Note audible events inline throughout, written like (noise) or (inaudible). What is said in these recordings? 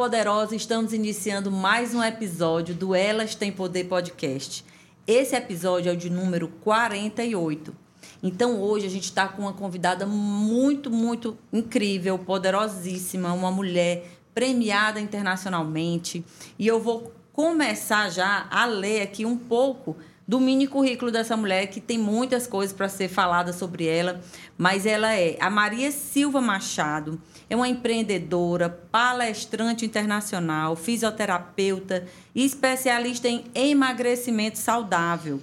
Poderosa! Estamos iniciando mais um episódio do Elas Tem Poder Podcast. Esse episódio é o de número 48. Então, hoje a gente está com uma convidada muito, muito incrível, poderosíssima, uma mulher premiada internacionalmente. E eu vou começar já a ler aqui um pouco do mini currículo dessa mulher, que tem muitas coisas para ser falada sobre ela, mas ela é a Maria Silva Machado é uma empreendedora, palestrante internacional, fisioterapeuta e especialista em emagrecimento saudável.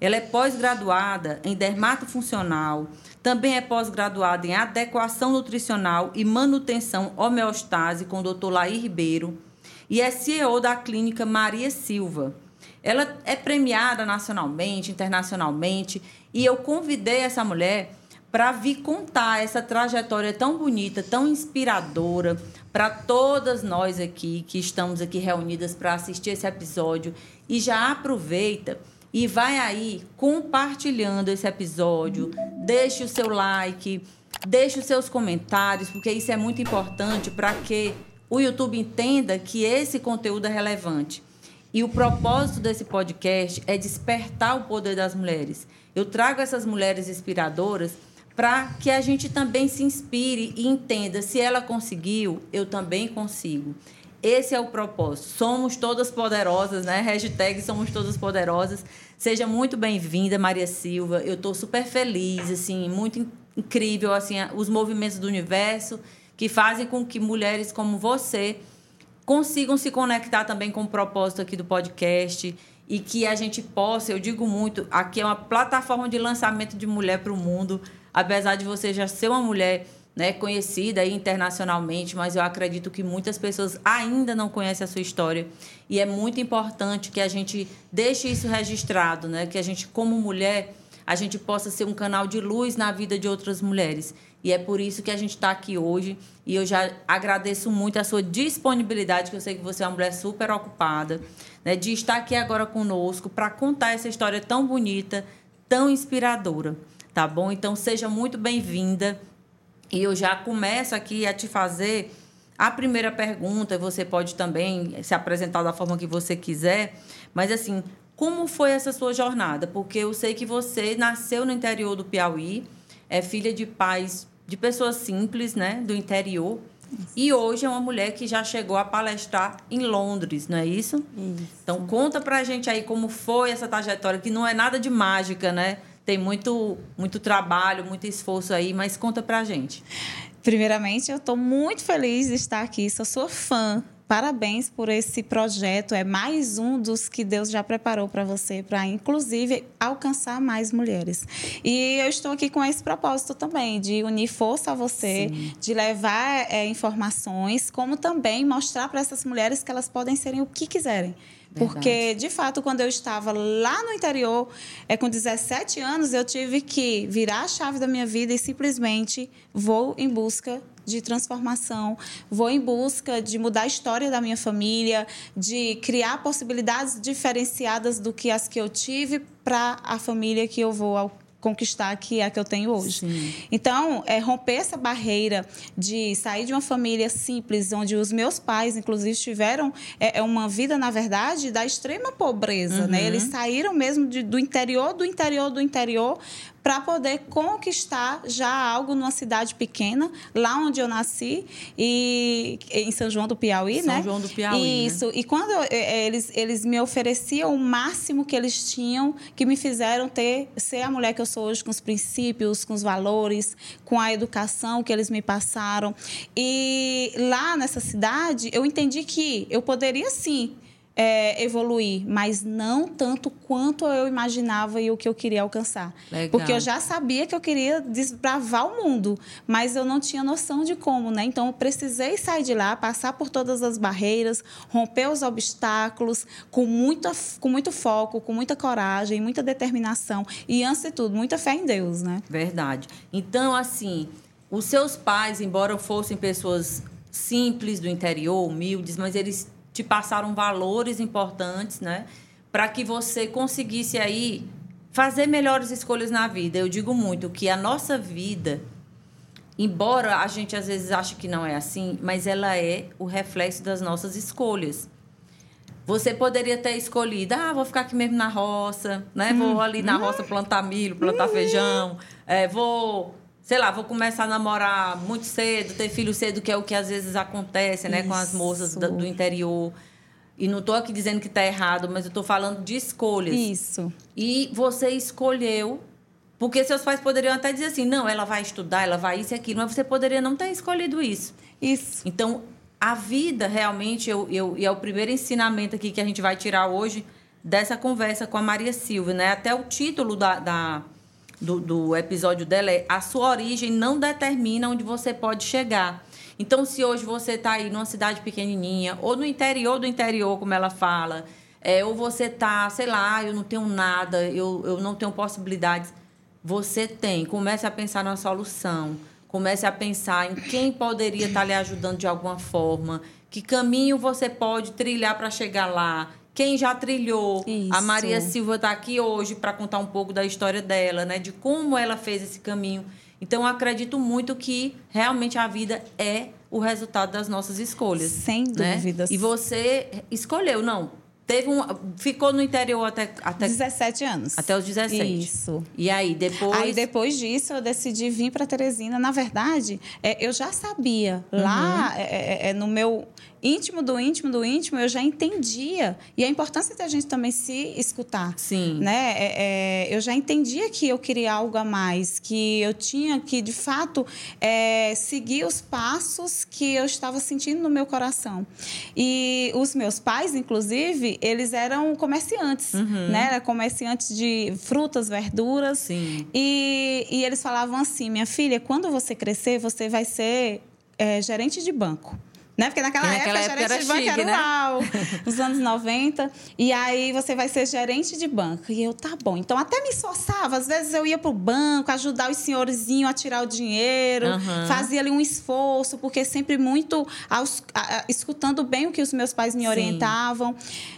Ela é pós-graduada em dermatofuncional, também é pós-graduada em adequação nutricional e manutenção homeostase com o Dr. Laí Ribeiro e é CEO da clínica Maria Silva. Ela é premiada nacionalmente, internacionalmente, e eu convidei essa mulher para vir contar essa trajetória tão bonita, tão inspiradora para todas nós aqui que estamos aqui reunidas para assistir esse episódio e já aproveita e vai aí compartilhando esse episódio, deixe o seu like, deixe os seus comentários, porque isso é muito importante para que o YouTube entenda que esse conteúdo é relevante. E o propósito desse podcast é despertar o poder das mulheres. Eu trago essas mulheres inspiradoras para que a gente também se inspire e entenda se ela conseguiu, eu também consigo. Esse é o propósito. Somos todas poderosas, né? Hashtag somos todas poderosas. Seja muito bem-vinda, Maria Silva. Eu estou super feliz, assim, muito incrível, assim, os movimentos do universo que fazem com que mulheres como você consigam se conectar também com o propósito aqui do podcast e que a gente possa, eu digo muito, aqui é uma plataforma de lançamento de mulher para o mundo apesar de você já ser uma mulher né, conhecida internacionalmente, mas eu acredito que muitas pessoas ainda não conhecem a sua história. E é muito importante que a gente deixe isso registrado, né? que a gente, como mulher, a gente possa ser um canal de luz na vida de outras mulheres. E é por isso que a gente está aqui hoje. E eu já agradeço muito a sua disponibilidade, que eu sei que você é uma mulher super ocupada, né, de estar aqui agora conosco para contar essa história tão bonita, tão inspiradora tá bom? Então seja muito bem-vinda. E eu já começo aqui a te fazer a primeira pergunta. Você pode também se apresentar da forma que você quiser, mas assim, como foi essa sua jornada? Porque eu sei que você nasceu no interior do Piauí, é filha de pais de pessoas simples, né, do interior. E hoje é uma mulher que já chegou a palestrar em Londres, não é isso? Isso. Então conta pra gente aí como foi essa trajetória, que não é nada de mágica, né? tem muito, muito trabalho, muito esforço aí, mas conta pra gente. Primeiramente, eu estou muito feliz de estar aqui, sou sua fã. Parabéns por esse projeto. É mais um dos que Deus já preparou para você, para inclusive alcançar mais mulheres. E eu estou aqui com esse propósito também, de unir força a você, Sim. de levar é, informações, como também mostrar para essas mulheres que elas podem serem o que quiserem porque, de fato, quando eu estava lá no interior, é, com 17 anos, eu tive que virar a chave da minha vida e simplesmente vou em busca de transformação, vou em busca de mudar a história da minha família, de criar possibilidades diferenciadas do que as que eu tive para a família que eu vou conquistar que é a que eu tenho hoje. Sim. Então, é, romper essa barreira de sair de uma família simples, onde os meus pais, inclusive, tiveram é, é uma vida, na verdade, da extrema pobreza. Né? Uhum. Né? Eles saíram mesmo de, do interior, do interior, do interior, para poder conquistar já algo numa cidade pequena, lá onde eu nasci, e em São João do Piauí, São né? São João do Piauí. Né? Isso. Né? E quando eu, eles, eles me ofereciam o máximo que eles tinham, que me fizeram ter ser a mulher que eu sou hoje, com os princípios, com os valores, com a educação que eles me passaram. E lá nessa cidade, eu entendi que eu poderia sim é, evoluir, mas não tanto quanto eu imaginava e o que eu queria alcançar. Legal. Porque eu já sabia que eu queria desbravar o mundo, mas eu não tinha noção de como, né? Então eu precisei sair de lá, passar por todas as barreiras, romper os obstáculos com, muita, com muito foco, com muita coragem, muita determinação e, antes de tudo, muita fé em Deus, né? Verdade. Então, assim, os seus pais, embora fossem pessoas simples do interior, humildes, mas eles te passaram valores importantes, né? Para que você conseguisse aí fazer melhores escolhas na vida. Eu digo muito que a nossa vida embora a gente às vezes ache que não é assim, mas ela é o reflexo das nossas escolhas. Você poderia ter escolhido, ah, vou ficar aqui mesmo na roça, né? Vou uhum. ali na roça plantar milho, plantar uhum. feijão, é, vou, sei lá, vou começar a namorar muito cedo, ter filho cedo, que é o que às vezes acontece, né, Isso. com as moças do, do interior. E não estou aqui dizendo que está errado, mas eu estou falando de escolhas. Isso. E você escolheu, porque seus pais poderiam até dizer assim, não, ela vai estudar, ela vai isso e aquilo, mas você poderia não ter escolhido isso. Isso. Então, a vida realmente, eu, eu, e é o primeiro ensinamento aqui que a gente vai tirar hoje dessa conversa com a Maria Silva, né? Até o título da, da do, do episódio dela é A sua origem não determina onde você pode chegar. Então, se hoje você está aí numa cidade pequenininha, ou no interior do interior, como ela fala, é, ou você está, sei lá, eu não tenho nada, eu, eu não tenho possibilidades, você tem. Comece a pensar na solução. Comece a pensar em quem poderia estar lhe ajudando de alguma forma, que caminho você pode trilhar para chegar lá. Quem já trilhou? Isso. A Maria Silva está aqui hoje para contar um pouco da história dela, né? De como ela fez esse caminho. Então, eu acredito muito que realmente a vida é o resultado das nossas escolhas. Sem né? dúvidas. E você escolheu, não, Teve um, ficou no interior até, até 17 anos. Até os 17. Isso. E aí depois Aí depois disso eu decidi vir para Teresina. Na verdade, é, eu já sabia uhum. lá é, é, é, no meu íntimo do íntimo do íntimo, eu já entendia. E a importância da gente também se escutar. Sim. Né? É, é, eu já entendia que eu queria algo a mais, que eu tinha que, de fato, é, seguir os passos que eu estava sentindo no meu coração. E os meus pais, inclusive, eles eram comerciantes, uhum. né? Era comerciantes de frutas, verduras. Sim. E, e eles falavam assim: minha filha, quando você crescer, você vai ser é, gerente de banco. Né? Porque naquela, naquela época, época gerente de banco chique, era né? uau, (laughs) nos anos 90. E aí você vai ser gerente de banco. E eu, tá bom. Então até me esforçava. Às vezes eu ia pro banco ajudar os senhorzinhos a tirar o dinheiro. Uhum. Fazia ali um esforço, porque sempre muito aos, a, a, escutando bem o que os meus pais me orientavam.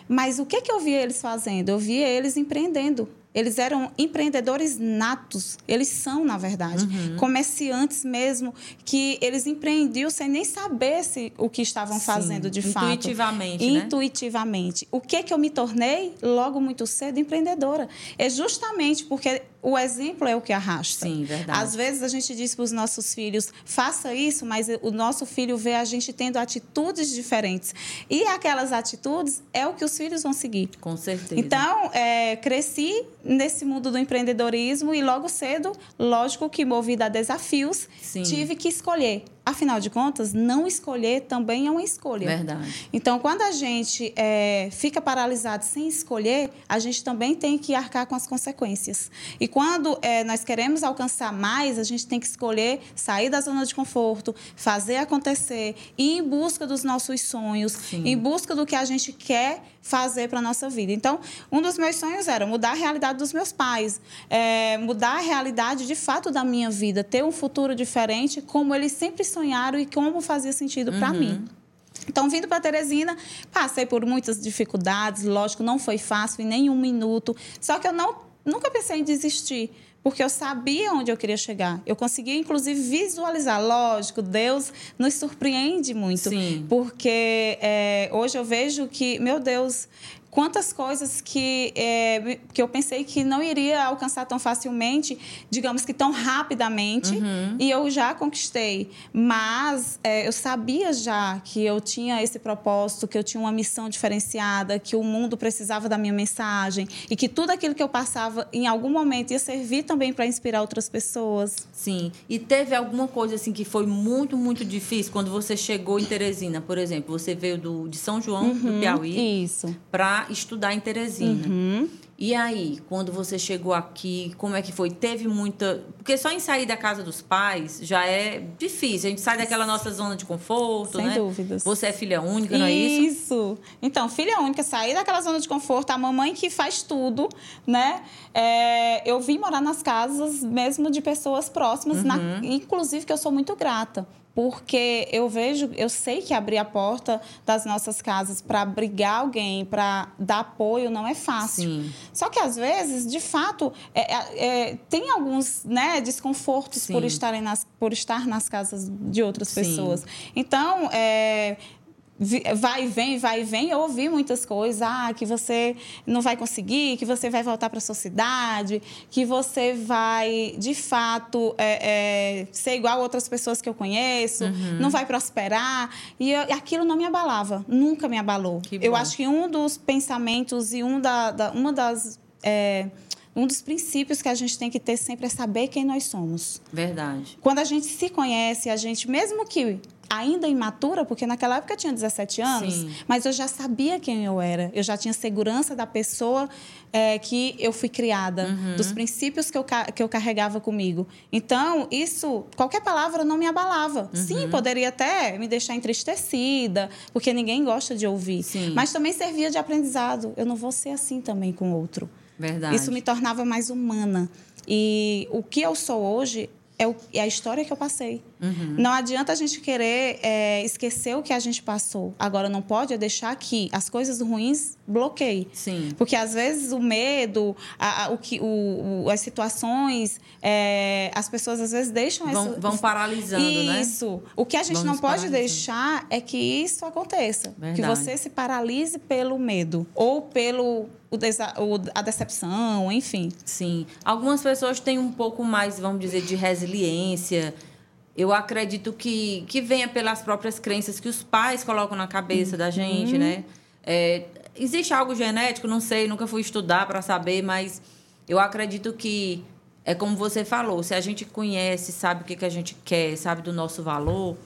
Mas o que, que eu via eles fazendo? Eu via eles empreendendo. Eles eram empreendedores natos, eles são, na verdade, uhum. comerciantes mesmo, que eles empreendiam sem nem saber se, o que estavam Sim, fazendo de intuitivamente, fato. Intuitivamente. Né? Intuitivamente. O que, que eu me tornei logo muito cedo empreendedora? É justamente porque o exemplo é o que arrasta. Sim, verdade. Às vezes a gente diz para os nossos filhos, faça isso, mas o nosso filho vê a gente tendo atitudes diferentes. E aquelas atitudes é o que os filhos vão seguir. Com certeza. Então, é, cresci nesse mundo do empreendedorismo e logo cedo, lógico que movida a desafios, Sim. tive que escolher Afinal de contas, não escolher também é uma escolha. Verdade. Então, quando a gente é, fica paralisado sem escolher, a gente também tem que arcar com as consequências. E quando é, nós queremos alcançar mais, a gente tem que escolher sair da zona de conforto, fazer acontecer, ir em busca dos nossos sonhos, Sim. em busca do que a gente quer fazer para a nossa vida. Então, um dos meus sonhos era mudar a realidade dos meus pais, é, mudar a realidade de fato da minha vida, ter um futuro diferente, como eles sempre sonharam e como fazia sentido para uhum. mim. Então, vindo para Teresina, passei por muitas dificuldades, lógico, não foi fácil em nenhum minuto, só que eu não, nunca pensei em desistir porque eu sabia onde eu queria chegar. Eu conseguia, inclusive, visualizar. Lógico, Deus nos surpreende muito. Sim. Porque é, hoje eu vejo que, meu Deus, quantas coisas que, é, que eu pensei que não iria alcançar tão facilmente, digamos que tão rapidamente, uhum. e eu já conquistei. Mas é, eu sabia já que eu tinha esse propósito, que eu tinha uma missão diferenciada, que o mundo precisava da minha mensagem e que tudo aquilo que eu passava em algum momento ia servir também para inspirar outras pessoas. Sim. E teve alguma coisa assim que foi muito, muito difícil quando você chegou em Teresina, por exemplo? Você veio do, de São João, uhum, do Piauí, para estudar em Teresina. Uhum. E aí, quando você chegou aqui, como é que foi? Teve muita. Porque só em sair da casa dos pais já é difícil. A gente sai daquela nossa zona de conforto, Sem né? Sem dúvidas. Você é filha única, não é isso? Isso. Então, filha única, sair daquela zona de conforto, a mamãe que faz tudo, né? É, eu vim morar nas casas mesmo de pessoas próximas, uhum. na, inclusive que eu sou muito grata porque eu vejo, eu sei que abrir a porta das nossas casas para abrigar alguém, para dar apoio, não é fácil. Sim. Só que às vezes, de fato, é, é, é tem alguns né, desconfortos por estarem nas, por estar nas casas de outras Sim. pessoas. Então, é, vai e vem, vai e vem. Eu ouvi muitas coisas, ah, que você não vai conseguir, que você vai voltar para a sua cidade, que você vai, de fato, é, é, ser igual a outras pessoas que eu conheço, uhum. não vai prosperar. E eu, aquilo não me abalava, nunca me abalou. Eu acho que um dos pensamentos e um da, da uma das... É, um dos princípios que a gente tem que ter sempre é saber quem nós somos. Verdade. Quando a gente se conhece, a gente, mesmo que ainda imatura, porque naquela época eu tinha 17 anos, Sim. mas eu já sabia quem eu era. Eu já tinha segurança da pessoa é, que eu fui criada, uhum. dos princípios que eu, que eu carregava comigo. Então, isso, qualquer palavra não me abalava. Uhum. Sim, poderia até me deixar entristecida, porque ninguém gosta de ouvir. Sim. Mas também servia de aprendizado. Eu não vou ser assim também com outro. Verdade. Isso me tornava mais humana. E o que eu sou hoje é, o, é a história que eu passei. Uhum. Não adianta a gente querer é, esquecer o que a gente passou. Agora, não pode é deixar que as coisas ruins bloqueiem. Sim. Porque, às vezes, o medo, a, a, o que, o, o, as situações, é, as pessoas, às vezes, deixam... Vão, essa, vão paralisando, isso. né? Isso. O que a gente não pode deixar é que isso aconteça. Verdade. Que você se paralise pelo medo. Ou pelo o, a decepção, enfim. Sim. Algumas pessoas têm um pouco mais, vamos dizer, de resiliência. Eu acredito que, que venha pelas próprias crenças que os pais colocam na cabeça uhum. da gente, né? É, existe algo genético? Não sei, nunca fui estudar para saber, mas eu acredito que é como você falou, se a gente conhece, sabe o que, que a gente quer, sabe do nosso valor,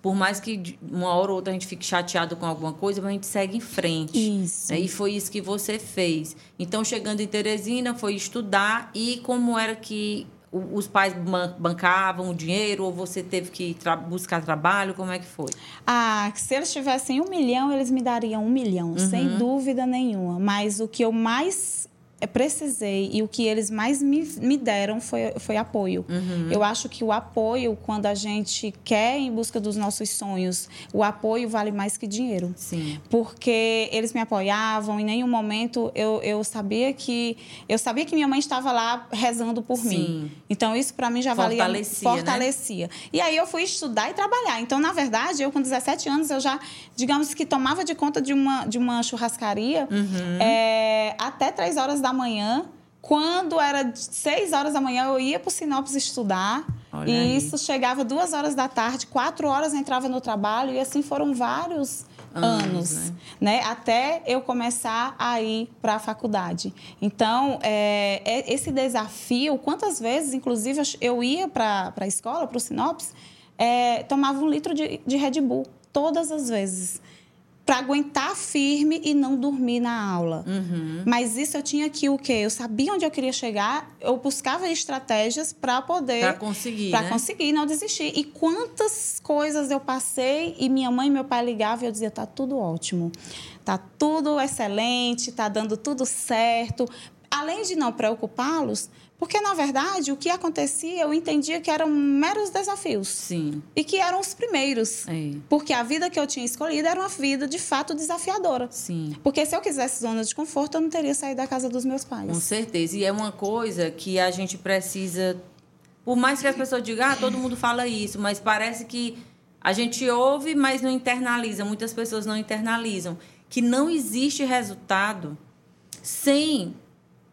por mais que uma hora ou outra a gente fique chateado com alguma coisa, mas a gente segue em frente. Isso. Né? E foi isso que você fez. Então, chegando em Teresina, foi estudar e como era que os pais bancavam o dinheiro ou você teve que tra buscar trabalho? Como é que foi? Ah, se eles tivessem um milhão, eles me dariam um milhão, uhum. sem dúvida nenhuma. Mas o que eu mais precisei e o que eles mais me, me deram foi, foi apoio. Uhum. Eu acho que o apoio, quando a gente quer em busca dos nossos sonhos, o apoio vale mais que dinheiro. Sim. Porque eles me apoiavam, em nenhum momento eu, eu sabia que eu sabia que minha mãe estava lá rezando por Sim. mim. Então isso para mim já valia fortalecia. fortalecia. Né? E aí eu fui estudar e trabalhar. Então, na verdade, eu com 17 anos eu já, digamos que tomava de conta de uma de uma churrascaria uhum. é, até três horas da da manhã. Quando era seis horas da manhã, eu ia para o Sinopes estudar. Olha e aí. isso chegava duas horas da tarde, quatro horas entrava no trabalho, e assim foram vários anos, anos né? né? Até eu começar a ir para a faculdade. Então, é, é, esse desafio, quantas vezes, inclusive, eu ia para a escola, para o Sinopes, é, tomava um litro de, de Red Bull, todas as vezes para aguentar firme e não dormir na aula. Uhum. Mas isso eu tinha que o quê? Eu sabia onde eu queria chegar, eu buscava estratégias para poder para conseguir, para né? conseguir não desistir. E quantas coisas eu passei e minha mãe e meu pai ligavam e eu dizia tá tudo ótimo. Tá tudo excelente, tá dando tudo certo. Além de não preocupá-los, porque, na verdade, o que acontecia, eu entendia que eram meros desafios. Sim. E que eram os primeiros. É. Porque a vida que eu tinha escolhido era uma vida, de fato, desafiadora. Sim. Porque se eu quisesse zona de conforto, eu não teria saído da casa dos meus pais. Com certeza. E é uma coisa que a gente precisa... Por mais que as pessoas digam, ah, todo mundo fala isso, mas parece que a gente ouve, mas não internaliza. Muitas pessoas não internalizam. Que não existe resultado sem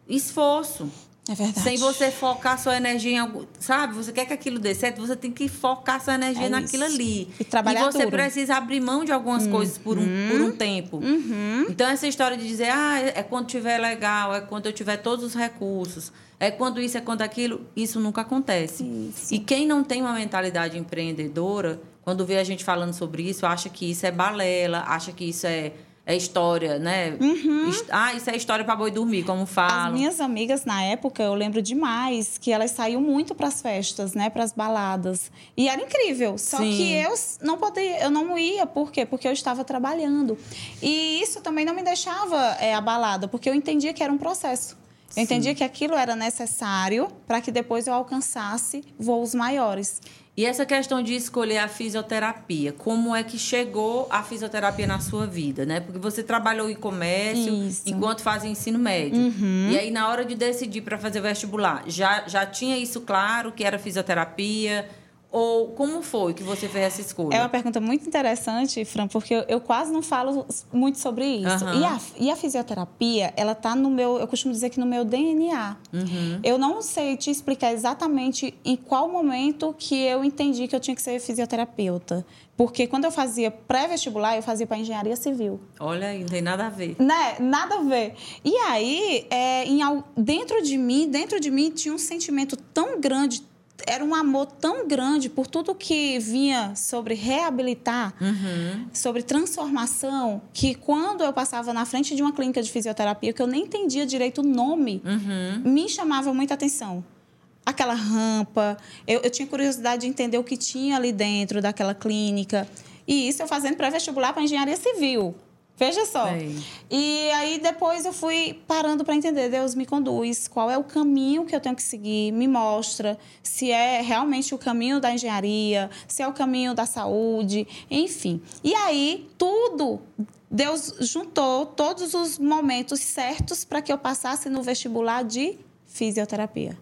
esforço. É verdade. Sem você focar sua energia em algo. Sabe? Você quer que aquilo dê certo, você tem que focar sua energia é naquilo isso. ali. E trabalhar E você duro. precisa abrir mão de algumas uhum. coisas por um, por um tempo. Uhum. Então, essa história de dizer, ah, é quando tiver legal, é quando eu tiver todos os recursos, é quando isso, é quando aquilo, isso nunca acontece. Isso. E quem não tem uma mentalidade empreendedora, quando vê a gente falando sobre isso, acha que isso é balela, acha que isso é é história, né? Uhum. Ah, isso é história para boi dormir, como falam. As minhas amigas na época, eu lembro demais que elas saíam muito para as festas, né, para as baladas. E era incrível. Só Sim. que eu não podia, eu não ia, por quê? Porque eu estava trabalhando. E isso também não me deixava é, abalada, porque eu entendia que era um processo. Eu Sim. entendia que aquilo era necessário para que depois eu alcançasse voos maiores. E essa questão de escolher a fisioterapia, como é que chegou a fisioterapia na sua vida, né? Porque você trabalhou em comércio Isso. enquanto fazia ensino médio. Uhum. E aí, na hora de decidir para fazer vestibular, já, já tinha isso claro, que era fisioterapia? Ou como foi que você fez essa escolha? É uma pergunta muito interessante, Fran, porque eu, eu quase não falo muito sobre isso. Aham. E, a, e a fisioterapia, ela tá no meu, eu costumo dizer que no meu DNA. Uhum. Eu não sei te explicar exatamente em qual momento que eu entendi que eu tinha que ser fisioterapeuta. Porque quando eu fazia pré-vestibular, eu fazia para engenharia civil. Olha aí, não tem nada a ver. Né? Nada a ver. E aí, é, em, dentro de mim, dentro de mim tinha um sentimento tão grande, era um amor tão grande por tudo que vinha sobre reabilitar, Uhum. sobre transformação, que quando eu passava na frente de uma clínica de fisioterapia, que eu nem entendia direito o nome, Uhum. me chamava muita atenção. Aquela rampa, eu, eu tinha curiosidade de entender o que tinha ali dentro daquela clínica. E isso eu fazendo pré-vestibular para engenharia civil. Veja só. Sei. E aí depois eu fui parando para entender, Deus me conduz, qual é o caminho que eu tenho que seguir, me mostra se é realmente o caminho da engenharia, se é o caminho da saúde, enfim. E aí tudo Deus juntou todos os momentos certos para que eu passasse no vestibular de fisioterapia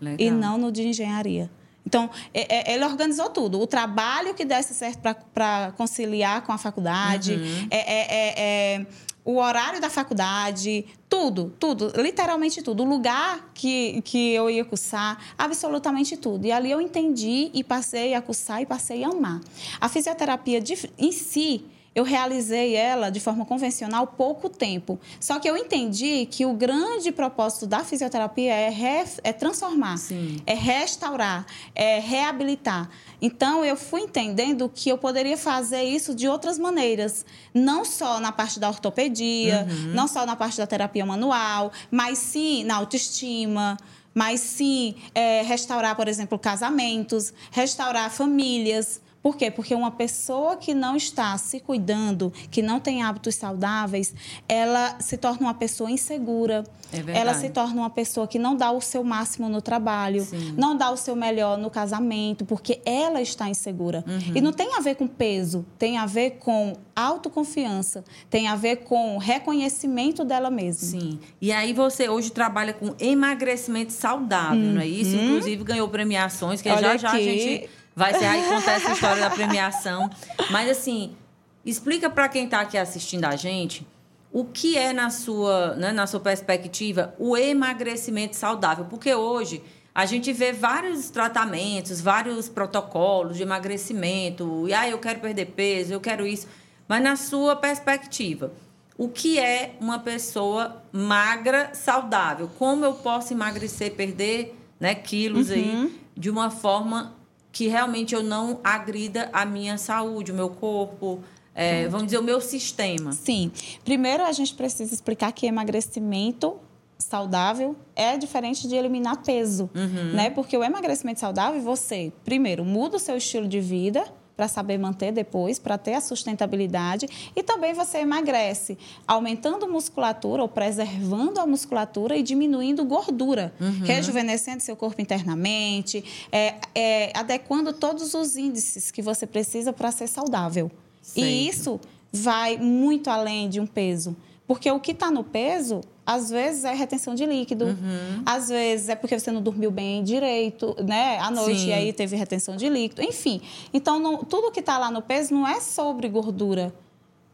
Legal. e não no de engenharia. Então, é- é- ele organizou tudo. O trabalho que desse certo para conciliar com a faculdade, Uhum. é, é- é- é o horário da faculdade, tudo, tudo, literalmente tudo. O lugar que, que eu ia cursar, absolutamente tudo. E ali eu entendi e passei a cursar e passei a amar. A fisioterapia de- em si, eu realizei ela de forma convencional pouco tempo. Só que eu entendi que o grande propósito da fisioterapia é, re- é transformar, Sim. é restaurar, é reabilitar. Então eu fui entendendo que eu poderia fazer isso de outras maneiras, não só na parte da ortopedia, não só na parte da terapia manual, mas sim na autoestima. Mas sim é, restaurar, por exemplo, casamentos, restaurar famílias. Por quê? Porque uma pessoa que não está se cuidando, que não tem hábitos saudáveis, ela se torna uma pessoa insegura. É ela se torna uma pessoa que não dá o seu máximo no trabalho, Sim. não dá o seu melhor no casamento, porque ela está insegura. Uhum. E não tem a ver com peso, tem a ver com autoconfiança, tem a ver com reconhecimento dela mesma. Sim. E aí você hoje trabalha com emagrecimento saudável, não é isso? Inclusive ganhou premiações, que Uhum. Olha já já a gente vai ser aí contar essa história da premiação. Mas assim, explica para quem está aqui assistindo a gente o que é na sua, né, na sua perspectiva o emagrecimento saudável, porque hoje a gente vê vários tratamentos, vários protocolos de emagrecimento, e ah, eu quero perder peso, eu quero isso, mas na sua perspectiva, o que é uma pessoa magra, saudável? Como eu posso emagrecer, perder né, quilos aí de uma forma que realmente eu não agrida a minha saúde, o meu corpo, é, vamos dizer, o meu sistema? Sim. Primeiro, a gente precisa explicar que emagrecimento saudável é diferente de eliminar peso, né? Porque o emagrecimento saudável, você, primeiro, muda o seu estilo de vida para saber manter depois, para ter a sustentabilidade, e também você emagrece, aumentando musculatura ou preservando a musculatura e diminuindo gordura, rejuvenescendo seu corpo internamente, é, é, adequando todos os índices que você precisa para ser saudável. Certo. E isso vai muito além de um peso. Porque o que está no peso, às vezes é retenção de líquido, Uhum. às vezes é porque você não dormiu bem direito, né? À noite Sim. e aí teve retenção de líquido, enfim. Então, não- tudo que está lá no peso não é sobre gordura.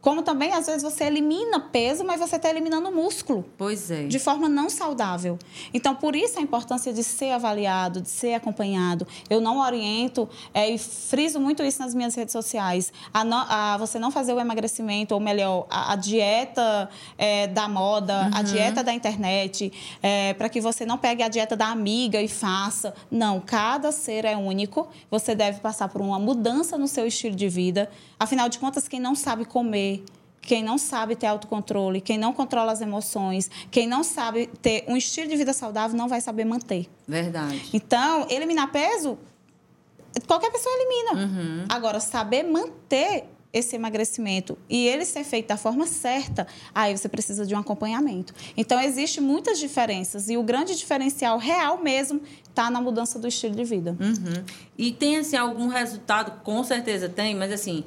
Como também, às vezes, você elimina peso, mas você está eliminando músculo Pois é. de forma não saudável. Então, por isso a importância de ser avaliado, de ser acompanhado. Eu não oriento é, e friso muito isso nas minhas redes sociais. A, não- a você não fazer o emagrecimento, ou melhor, a, a dieta é, da moda, a dieta da internet, para que você não pegue a dieta da amiga e faça. Não, cada ser é único. Você deve passar por uma mudança no seu estilo de vida. Afinal de contas, quem não sabe comer, quem não sabe ter autocontrole, quem não controla as emoções, quem não sabe ter um estilo de vida saudável, não vai saber manter. Verdade. Então, eliminar peso, qualquer pessoa elimina. Agora, saber manter esse emagrecimento e ele ser feito da forma certa, aí você precisa de um acompanhamento. Então, existe muitas diferenças e o grande diferencial real mesmo está na mudança do estilo de vida. Uhum. E tem, assim, algum resultado? Com certeza tem, mas, assim,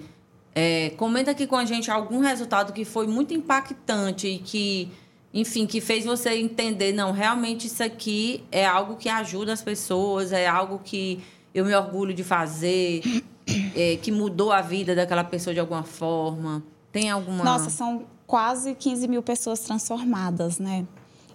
é, comenta aqui com a gente algum resultado que foi muito impactante e que, enfim, que fez você entender, não, realmente isso aqui é algo que ajuda as pessoas, é algo que eu me orgulho de fazer (coughs) é, que mudou a vida daquela pessoa de alguma forma? Tem alguma. Nossa, são quase 15 mil pessoas transformadas, né?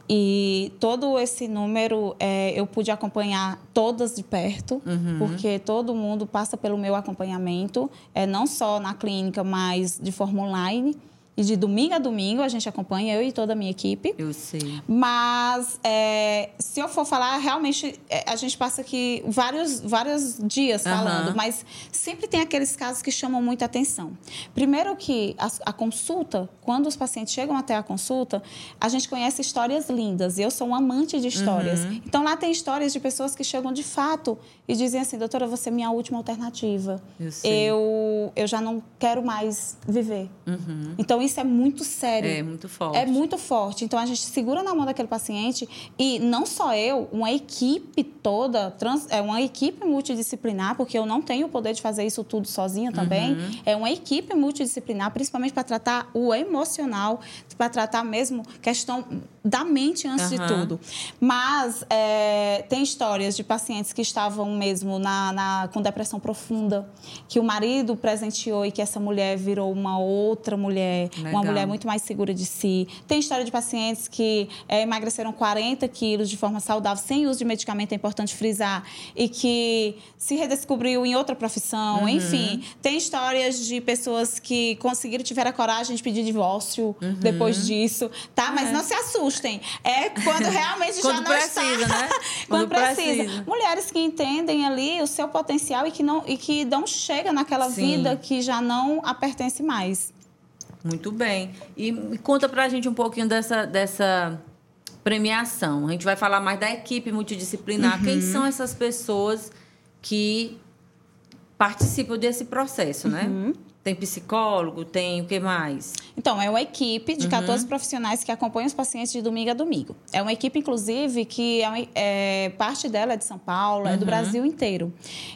E todo esse número é, eu pude acompanhar todas de perto, uhum. porque todo mundo passa pelo meu acompanhamento, é, não só na clínica, mas de forma online. E de domingo a domingo a gente acompanha, eu e toda a minha equipe. Eu sei. Mas é, se eu for falar, realmente é, a gente passa aqui vários, vários dias falando, mas sempre tem aqueles casos que chamam muita atenção. Primeiro que a, a, consulta, quando os pacientes chegam até a consulta, a gente conhece histórias lindas. Eu sou um amante de histórias. Uhum. Então lá tem histórias de pessoas que chegam de fato e dizem assim, doutora, você é minha última alternativa. Eu, sei. eu, eu já não quero mais viver. Uhum. Então isso é muito sério. É muito forte. É muito forte. Então a gente segura na mão daquele paciente e não só eu, uma equipe toda, trans, é uma equipe multidisciplinar, porque eu não tenho o poder de fazer isso tudo sozinha também. Uhum. É uma equipe multidisciplinar, principalmente para tratar o emocional, para tratar mesmo questão da mente antes uhum. de tudo. Mas é, tem histórias de pacientes que estavam mesmo na, na, com depressão profunda, que o marido presenteou e que essa mulher virou uma outra mulher, Legal. uma mulher muito mais segura de si. Tem história de pacientes que é, emagreceram 40 quilos de forma saudável, sem uso de medicamento, é importante frisar, e que se redescobriu em outra profissão. Uhum. Enfim, tem histórias de pessoas que conseguiram, tiveram a coragem de pedir divórcio uhum. depois disso, tá? Mas é. não se assustem. É quando realmente (laughs) quando já não precisa, está. Né? (laughs) quando, quando precisa. precisa. Mulheres que entendem ali o seu potencial e que não e que não chega naquela Sim. vida que já não a pertence mais. Muito bem. E conta pra gente um pouquinho dessa, dessa premiação. A gente vai falar mais da equipe multidisciplinar. Uhum. Quem são essas pessoas que participam desse processo, né? Uhum. Tem psicólogo, tem o que mais? Então, é uma equipe de 14 uhum. profissionais que acompanham os pacientes de domingo a domingo. É uma equipe, inclusive, que é, uma, é parte dela é de São Paulo, uhum. é do uhum. Brasil inteiro.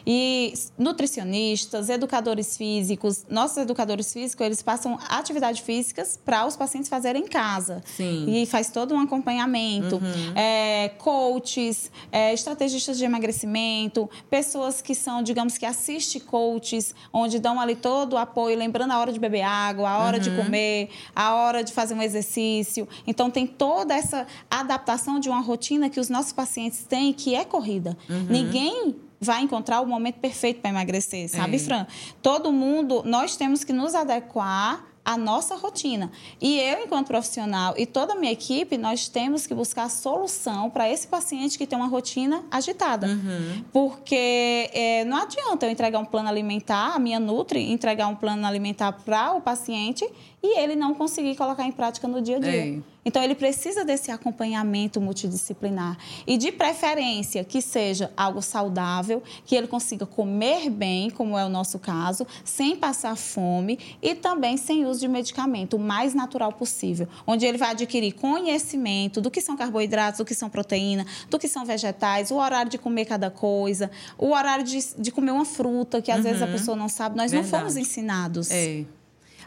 E nutricionistas, educadores físicos, nossos educadores físicos, eles passam atividades físicas para os pacientes fazerem em casa. Sim. E faz todo um acompanhamento. Uhum. É, coaches, é, estrategistas de emagrecimento, pessoas que são, digamos que assiste coaches, onde dão ali todo o apoio apoio, lembrando a hora de beber água, a hora uhum. de comer, a hora de fazer um exercício. Então, tem toda essa adaptação de uma rotina que os nossos pacientes têm, que é corrida. Uhum. Ninguém vai encontrar o momento perfeito para emagrecer, sabe, é. Fran? Todo mundo, nós temos que nos adequar a nossa rotina. E eu, enquanto profissional, e toda a minha equipe, nós temos que buscar solução para esse paciente que tem uma rotina agitada. Uhum. Porque é, não adianta eu entregar um plano alimentar, a minha Nutri entregar um plano alimentar para o paciente e ele não conseguir colocar em prática no dia a dia. Ei. Então, ele precisa desse acompanhamento multidisciplinar. E, de preferência, que seja algo saudável, que ele consiga comer bem, como é o nosso caso, sem passar fome e também sem uso de medicamento, o mais natural possível. Onde ele vai adquirir conhecimento do que são carboidratos, do que são proteína, do que são vegetais, o horário de comer cada coisa, o horário de, de comer uma fruta, que às uhum. vezes a pessoa não sabe. Nós Verdade. não fomos ensinados. É.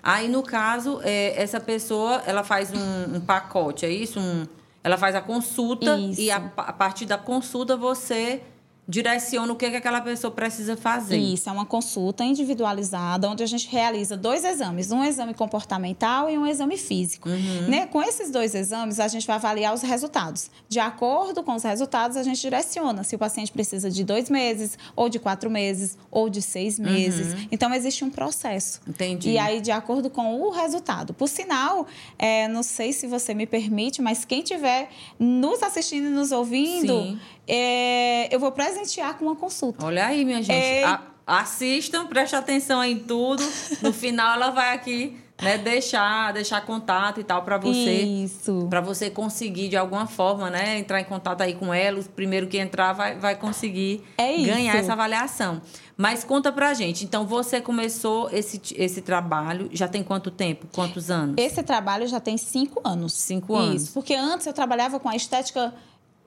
Aí, no caso, é, essa pessoa, ela faz um, um pacote, é isso? Um, ela faz a consulta isso. e a, a partir da consulta você direciona o que, que aquela pessoa precisa fazer. Isso, é uma consulta individualizada, onde a gente realiza dois exames, um exame comportamental e um exame físico. Uhum. Né? Com esses dois exames, a gente vai avaliar os resultados. De acordo com os resultados, a gente direciona se o paciente precisa de dois meses, ou de quatro meses, ou de seis meses. Uhum. Então, existe um processo. Entendi. E aí, de acordo com o resultado. Por sinal, é, não sei se você me permite, mas quem estiver nos assistindo e nos ouvindo, é, eu vou presentear com uma consulta. Olha aí, minha gente. É... A, assistam, preste atenção em tudo. No final, ela vai aqui né, deixar, deixar contato e tal para você. Isso. Para você conseguir de alguma forma, né, entrar em contato aí com ela. O primeiro que entrar vai, vai conseguir é ganhar essa avaliação. Mas conta pra gente. Então, você começou esse, esse trabalho, já tem quanto tempo? Quantos anos? Esse trabalho já tem cinco anos. Cinco anos. Isso, porque antes eu trabalhava com a estética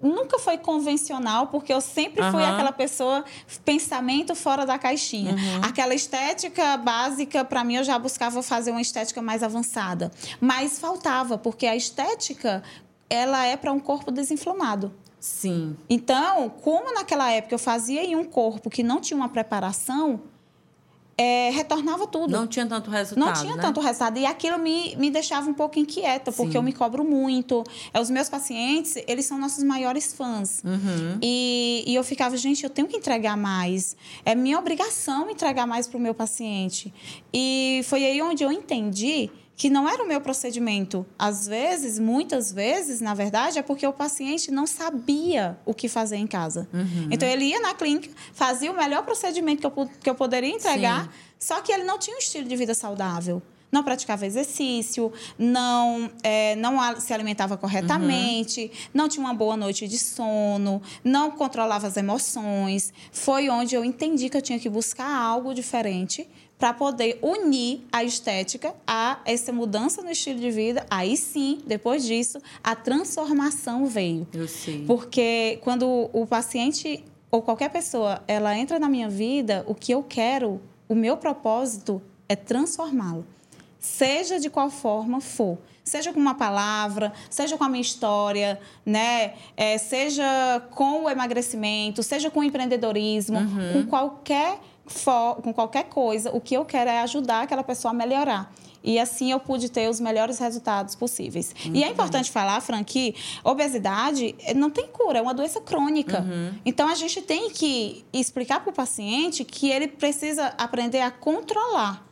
nunca foi convencional, porque eu sempre fui aquela pessoa pensamento fora da caixinha. Uhum. Aquela estética básica, para mim eu já buscava fazer uma estética mais avançada, mas faltava, porque a estética ela é para um corpo desinflamado. Sim. Então, como naquela época eu fazia em um corpo que não tinha uma preparação, é, retornava tudo. Não tinha tanto resultado. Não tinha né? tanto resultado. E aquilo me, me deixava um pouco inquieta, porque Sim. eu me cobro muito. É, os meus pacientes, eles são nossos maiores fãs. Uhum. E, e eu ficava, gente, eu tenho que entregar mais. É minha obrigação entregar mais para o meu paciente. E foi aí onde eu entendi que não era o meu procedimento. Às vezes, muitas vezes, na verdade, é porque o paciente não sabia o que fazer em casa. Uhum. Então, ele ia na clínica, fazia o melhor procedimento que eu, que eu poderia entregar, Sim. só que ele não tinha um estilo de vida saudável. Não praticava exercício, não, é, não se alimentava corretamente, não tinha uma boa noite de sono, não controlava as emoções. Foi onde eu entendi que eu tinha que buscar algo diferente para poder unir a estética a essa mudança no estilo de vida. Aí sim, depois disso, a transformação veio. Eu sei. Porque quando o paciente ou qualquer pessoa, ela entra na minha vida, o que eu quero, o meu propósito é transformá-lo. Seja de qual forma for. Seja com uma palavra, seja com a minha história, né? É, seja com o emagrecimento, seja com o empreendedorismo, com qualquer com qualquer coisa, o que eu quero é ajudar aquela pessoa a melhorar. E assim eu pude ter os melhores resultados possíveis. E é importante falar, Fran, que obesidade eh, não tem cura, é uma doença crônica. Então a gente tem que explicar para o paciente que ele precisa aprender a controlar.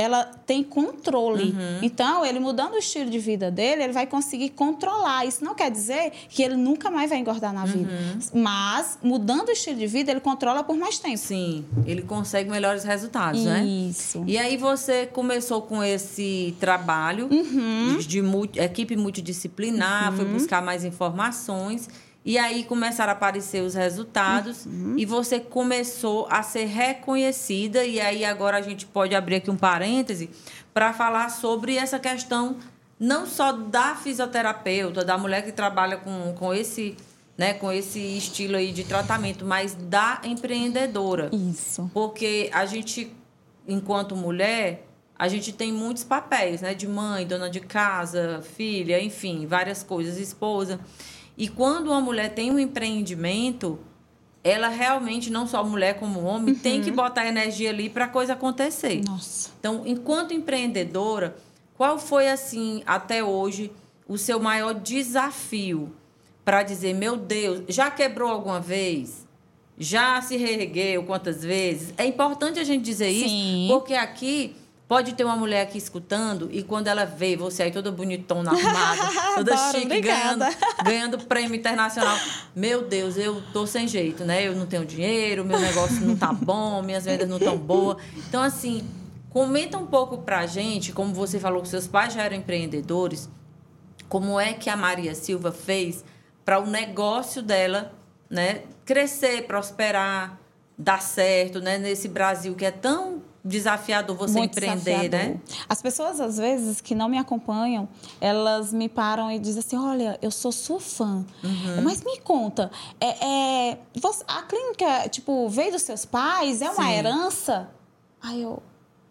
Ela tem controle. Então, ele mudando o estilo de vida dele, ele vai conseguir controlar. Isso não quer dizer que ele nunca mais vai engordar na vida. Mas, mudando o estilo de vida, ele controla por mais tempo. Sim, ele consegue melhores resultados, né? Isso. E aí você começou com esse trabalho Uhum. de, de multi- equipe multidisciplinar, foi buscar mais informações. E aí começaram a aparecer os resultados Uhum. e você começou a ser reconhecida. E aí agora a gente pode abrir aqui um parêntese para falar sobre essa questão não só da fisioterapeuta, da mulher que trabalha com, com esse né, com esse estilo aí de tratamento, mas da empreendedora. Isso. Porque a gente, enquanto mulher, a gente tem muitos papéis, né? De mãe, dona de casa, filha, enfim, várias coisas, esposa. E quando uma mulher tem um empreendimento, ela realmente, não só mulher como homem, tem que botar energia ali para a coisa acontecer. Nossa. Então, enquanto empreendedora, qual foi, assim, até hoje, o seu maior desafio para dizer, meu Deus, já quebrou alguma vez? Já se reergueu quantas vezes? É importante a gente dizer Sim. isso, porque aqui pode ter uma mulher aqui escutando e quando ela vê você aí toda bonitona, arrumada, (laughs) toda Adoro, chique, ganhando, ganhando prêmio internacional. Meu Deus, eu tô sem jeito, né? Eu não tenho dinheiro, meu negócio não tá bom, minhas vendas não tão boas. Então, assim, comenta um pouco pra gente, como você falou que seus pais já eram empreendedores, como é que a Maria Silva fez para o negócio dela, né, crescer, prosperar, dar certo, né, nesse Brasil que é tão desafiador você Muito empreender, desafiador. né? As pessoas, às vezes, que não me acompanham, elas me param e dizem assim: olha, eu sou sua fã. Uhum. Mas me conta, é, é, você- a clínica, tipo, veio dos seus pais? É uma Sim. herança? Aí eu.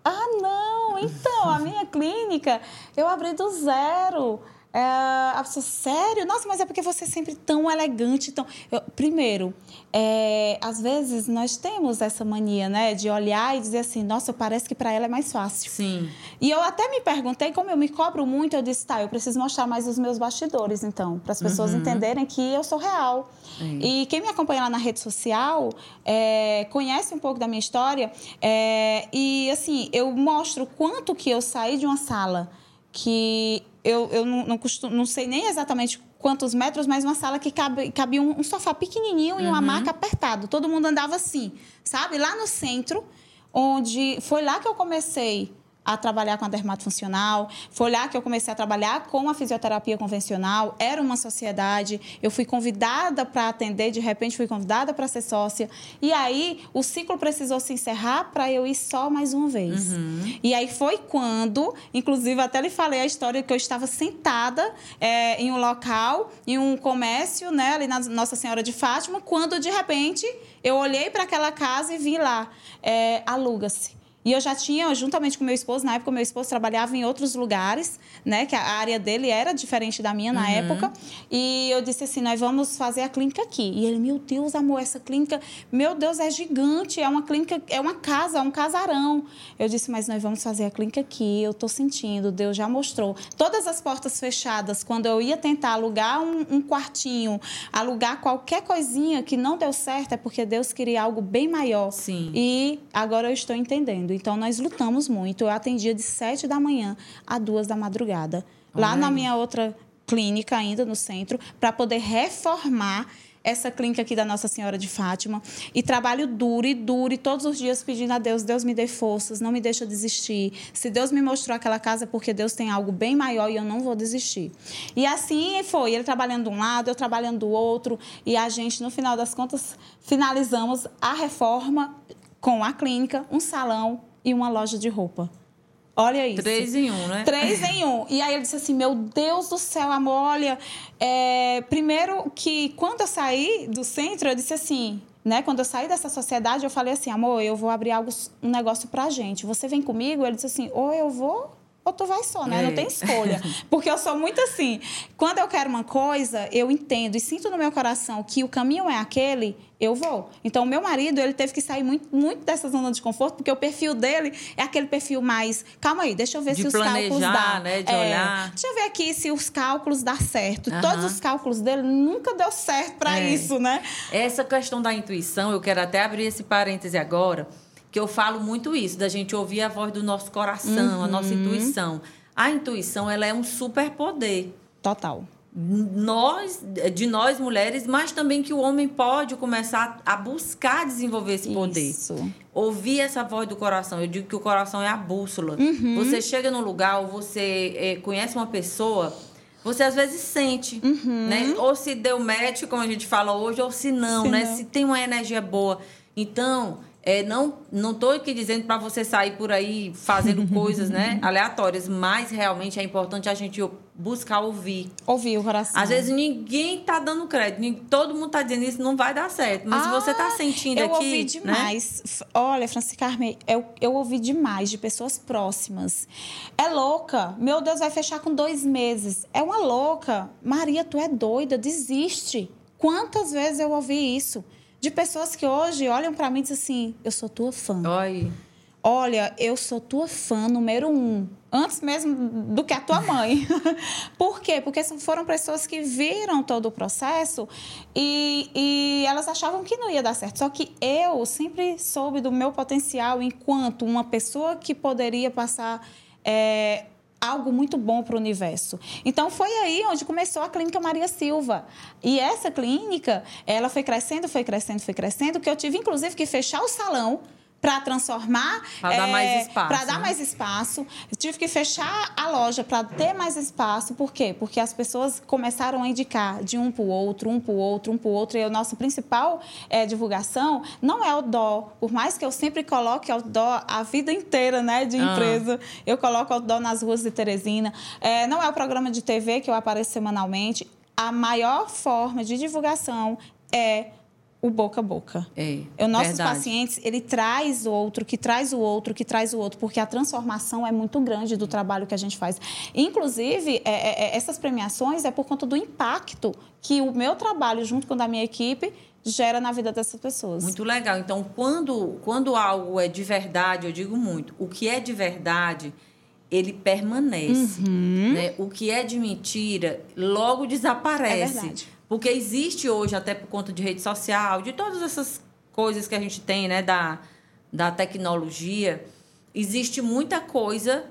Ah, não! Então, a minha (laughs) clínica, eu abri do zero. É, a pessoa, sério? Nossa, mas é porque você é sempre tão elegante. Tão... Eu- primeiro, é, às vezes nós temos essa mania, né, de olhar e dizer assim: nossa, parece que para ela é mais fácil. Sim. E eu até me perguntei, como eu me cobro muito, eu disse, tá, eu preciso mostrar mais os meus bastidores, então, para as pessoas entenderem que eu sou real. Sim. E quem me acompanha lá na rede social é, conhece um pouco da minha história. é, e, assim, eu mostro quanto que eu saí de uma sala que eu, eu não, não, costumo, não sei nem exatamente quantos metros, mas uma sala que cabe, cabia um, um sofá pequenininho e uma maca apertado. Todo mundo andava assim, sabe? Lá no centro, onde foi lá que eu comecei a trabalhar com a dermatofuncional. Foi lá que eu comecei a trabalhar com a fisioterapia convencional. Era uma sociedade. Eu fui convidada para atender, de repente fui convidada para ser sócia. E aí o ciclo precisou se encerrar para eu ir só mais uma vez. Uhum. E aí foi quando, inclusive até lhe falei a história que eu estava sentada é, em um local, em um comércio, né, ali na Nossa Senhora de Fátima, quando de repente eu olhei para aquela casa e vi lá, é, aluga-se. E eu já tinha, juntamente com meu esposo, na época, meu esposo trabalhava em outros lugares, né? Que a área dele era diferente da minha na uhum. época. E eu disse assim: nós vamos fazer a clínica aqui. E ele, meu Deus, amor, essa clínica, meu Deus, é gigante, é uma clínica, é uma casa, é um casarão. Eu disse, mas nós vamos fazer a clínica aqui, eu tô sentindo, Deus já mostrou. Todas as portas fechadas, quando eu ia tentar alugar um, um quartinho, alugar qualquer coisinha que não deu certo, é porque Deus queria algo bem maior. Sim. E agora eu estou entendendo. Então, nós lutamos muito. Eu atendia de sete da manhã a duas da madrugada. Lá na minha outra clínica, ainda no centro, para poder reformar essa clínica aqui da Nossa Senhora de Fátima. E trabalho duro e duro, e todos os dias pedindo a Deus, Deus me dê forças, não me deixa desistir. Se Deus me mostrou aquela casa, é porque Deus tem algo bem maior e eu não vou desistir. E assim foi, ele trabalhando de um lado, eu trabalhando do outro, e a gente, no final das contas, finalizamos a reforma com a clínica, um salão e uma loja de roupa. Olha isso. Três em um, né? Três em um. E aí ele disse assim: Meu Deus do céu, amor, olha. É... Primeiro que quando eu saí do centro, eu disse assim. Né? Quando eu saí dessa sociedade, eu falei assim, amor, eu vou abrir algo, um negócio pra gente. Você vem comigo? Ele disse assim, ou eu vou ou tu vai só, né? É. Não tem escolha. Porque eu sou muito assim. Quando eu quero uma coisa, eu entendo e sinto no meu coração que o caminho é aquele, eu vou. Então, o meu marido, ele teve que sair muito, muito dessa zona de conforto, porque o perfil dele é aquele perfil mais. Calma aí, deixa eu ver de se os cálculos dá. Né? De é, olhar. Deixa eu ver aqui se os cálculos dá certo. Uhum. Todos os cálculos dele nunca deu certo para é. isso, né? Essa questão da intuição, eu quero até abrir esse parêntese agora que eu falo muito isso, da gente ouvir a voz do nosso coração, uhum. a nossa intuição. A intuição, ela é um superpoder. Total. Nós, de nós mulheres, mas também que o homem pode começar a buscar desenvolver esse poder. Isso. Ouvir essa voz do coração. Eu digo que o coração é a bússola. Uhum. Você chega num lugar ou você é, conhece uma pessoa, você às vezes sente, uhum. né? Ou se deu match, como a gente fala hoje, ou se não, se né? Não. Se tem uma energia boa. Então, é, não não estou aqui dizendo para você sair por aí fazendo (laughs) coisas né, aleatórias, mas realmente é importante a gente buscar ouvir. Ouvir o coração. Às vezes ninguém está dando crédito, todo mundo está dizendo isso não vai dar certo. Mas ah, você está ah, sentindo eu aqui. Eu ouvi demais. Né? Olha, Francisca Carmen, eu, eu ouvi demais de pessoas próximas. É louca. Meu Deus, vai fechar com dois meses. É uma louca. Maria, tu é doida, desiste. Quantas vezes eu ouvi isso? De pessoas que hoje olham para mim e dizem assim: eu sou tua fã. Oi. Olha, eu sou tua fã número um, antes mesmo do que a tua mãe. (laughs) Por quê? Porque foram pessoas que viram todo o processo e, e elas achavam que não ia dar certo. Só que eu sempre soube do meu potencial enquanto uma pessoa que poderia passar. É, algo muito bom para o universo. Então foi aí onde começou a clínica Maria Silva. E essa clínica, ela foi crescendo, foi crescendo, foi crescendo, que eu tive inclusive que fechar o salão para transformar. Para é, dar mais é, espaço. Para dar né? mais espaço. Tive que fechar a loja para ter mais espaço. Por quê? Porque as pessoas começaram a indicar de um para o outro, um para o outro, um para o outro. E a nossa principal é, divulgação não é o dó. Por mais que eu sempre coloque o dó a vida inteira né, de ah. empresa, eu coloco o dó nas ruas de Teresina. É, não é o programa de TV que eu apareço semanalmente. A maior forma de divulgação é o boca a boca. É, Os nossos verdade. pacientes, ele traz o outro, que traz o outro, que traz o outro, porque a transformação é muito grande do trabalho que a gente faz. Inclusive, é, é, é, essas premiações é por conta do impacto que o meu trabalho, junto com o da minha equipe, gera na vida dessas pessoas. Muito legal. Então, quando, quando algo é de verdade, eu digo muito, o que é de verdade ele permanece. Uhum. Né? O que é de mentira logo desaparece. É verdade. Porque existe hoje, até por conta de rede social, de todas essas coisas que a gente tem, né, da, da tecnologia, existe muita coisa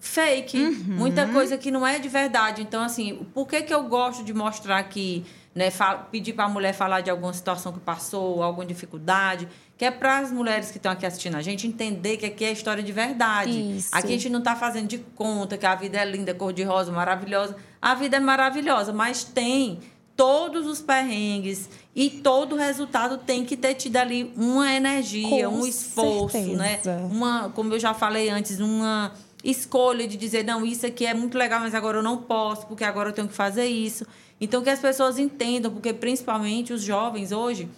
fake, uhum. muita coisa que não é de verdade. Então, assim, por que, que eu gosto de mostrar que né? pedir para a mulher falar de alguma situação que passou, alguma dificuldade, que é para as mulheres que estão aqui assistindo a gente entender que aqui é história de verdade. Isso. Aqui a gente não está fazendo de conta que a vida é linda, cor-de-rosa, maravilhosa. A vida é maravilhosa, mas tem todos os perrengues e todo o resultado tem que ter tido ali uma energia, Com um esforço, né? certeza. Uma, como eu já falei antes, uma escolha de dizer, não, isso aqui é muito legal, mas agora eu não posso, porque agora eu tenho que fazer isso. Então que as pessoas entendam, porque principalmente os jovens hoje,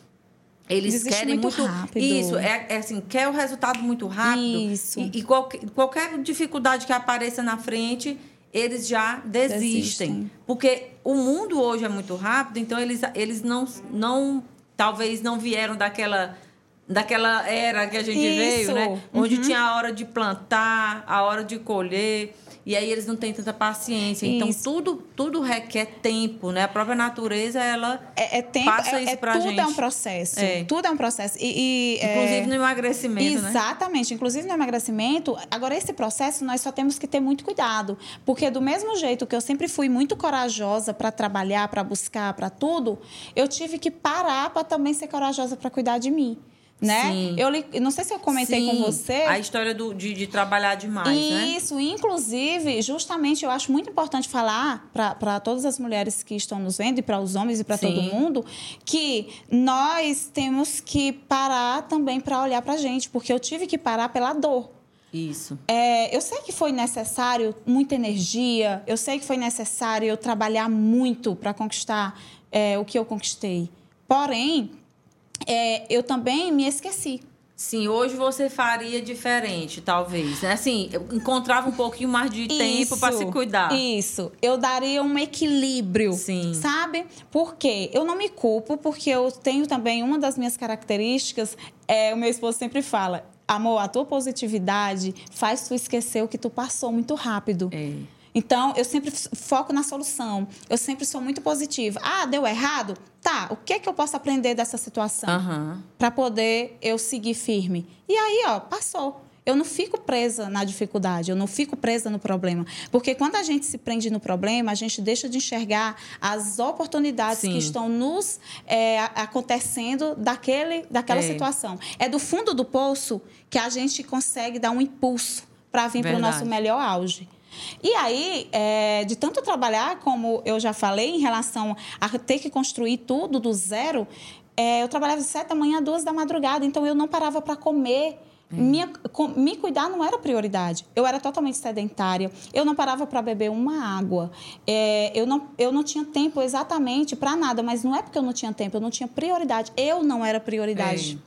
eles Desiste querem muito muito, rápido. isso, é, é assim, quer o resultado muito rápido. Isso. E, e qualquer, qualquer dificuldade que apareça na frente, eles já desistem. Desistem. Porque o mundo hoje é muito rápido, então eles, eles não, não talvez não vieram daquela daquela era que a gente Isso. veio, né? Onde Uhum. tinha a hora de plantar, a hora de colher. E aí eles não têm tanta paciência. Então Isso. tudo tudo requer tempo, né? A própria natureza ela É, é tempo, Passa é, isso é- pra tudo gente. é um processo. É. Tudo é um processo. E, e, é, inclusive no emagrecimento, né? Exatamente. Inclusive no emagrecimento. Agora, esse processo, nós só temos que ter muito cuidado. Porque, do mesmo jeito que eu sempre fui muito corajosa para trabalhar, para buscar, para tudo, eu tive que parar para também ser corajosa para cuidar de mim. Né? Sim. Eu li- não sei se eu comentei Sim, com você. A história do, de, de trabalhar demais, né? Isso, inclusive, justamente eu acho muito importante falar para todas as mulheres que estão nos vendo, e para os homens e para todo mundo, que nós temos que parar também para olhar para a gente, porque eu tive que parar pela dor. Isso. É, eu sei que foi necessário muita energia, eu sei que foi necessário eu trabalhar muito para conquistar é, o que eu conquistei. Porém, é, eu também me esqueci. Sim, hoje você faria diferente, talvez. Né? Assim, eu encontrava um pouquinho mais de tempo para se cuidar. Isso. Eu daria um equilíbrio. Sim. Sabe? Por quê? Eu não me culpo, porque eu tenho também uma das minhas características. É, o meu esposo sempre fala: amor, a tua positividade faz tu esquecer o que tu passou muito rápido. É. Então, eu sempre foco na solução. Eu sempre sou muito positiva. Ah, deu errado? Tá, o que é que eu posso aprender dessa situação? Aham. para poder eu seguir firme. E aí, ó, passou. Eu não fico presa na dificuldade, eu não fico presa no problema. Porque quando a gente se prende no problema, a gente deixa de enxergar as oportunidades Sim. que estão nos é, acontecendo daquele, daquela É. situação. É do fundo do poço que a gente consegue dar um impulso para vir para o nosso melhor auge. E aí, é, de tanto trabalhar, como eu já falei, em relação a ter que construir tudo do zero, é, eu trabalhava de sete da manhã a duas da madrugada, então eu não parava para comer. Minha- com- me cuidar não era prioridade. Eu era totalmente sedentária. Eu não parava para beber uma água. É, eu, não, eu não tinha tempo exatamente para nada, mas não é porque eu não tinha tempo, eu não tinha prioridade. Eu não era prioridade.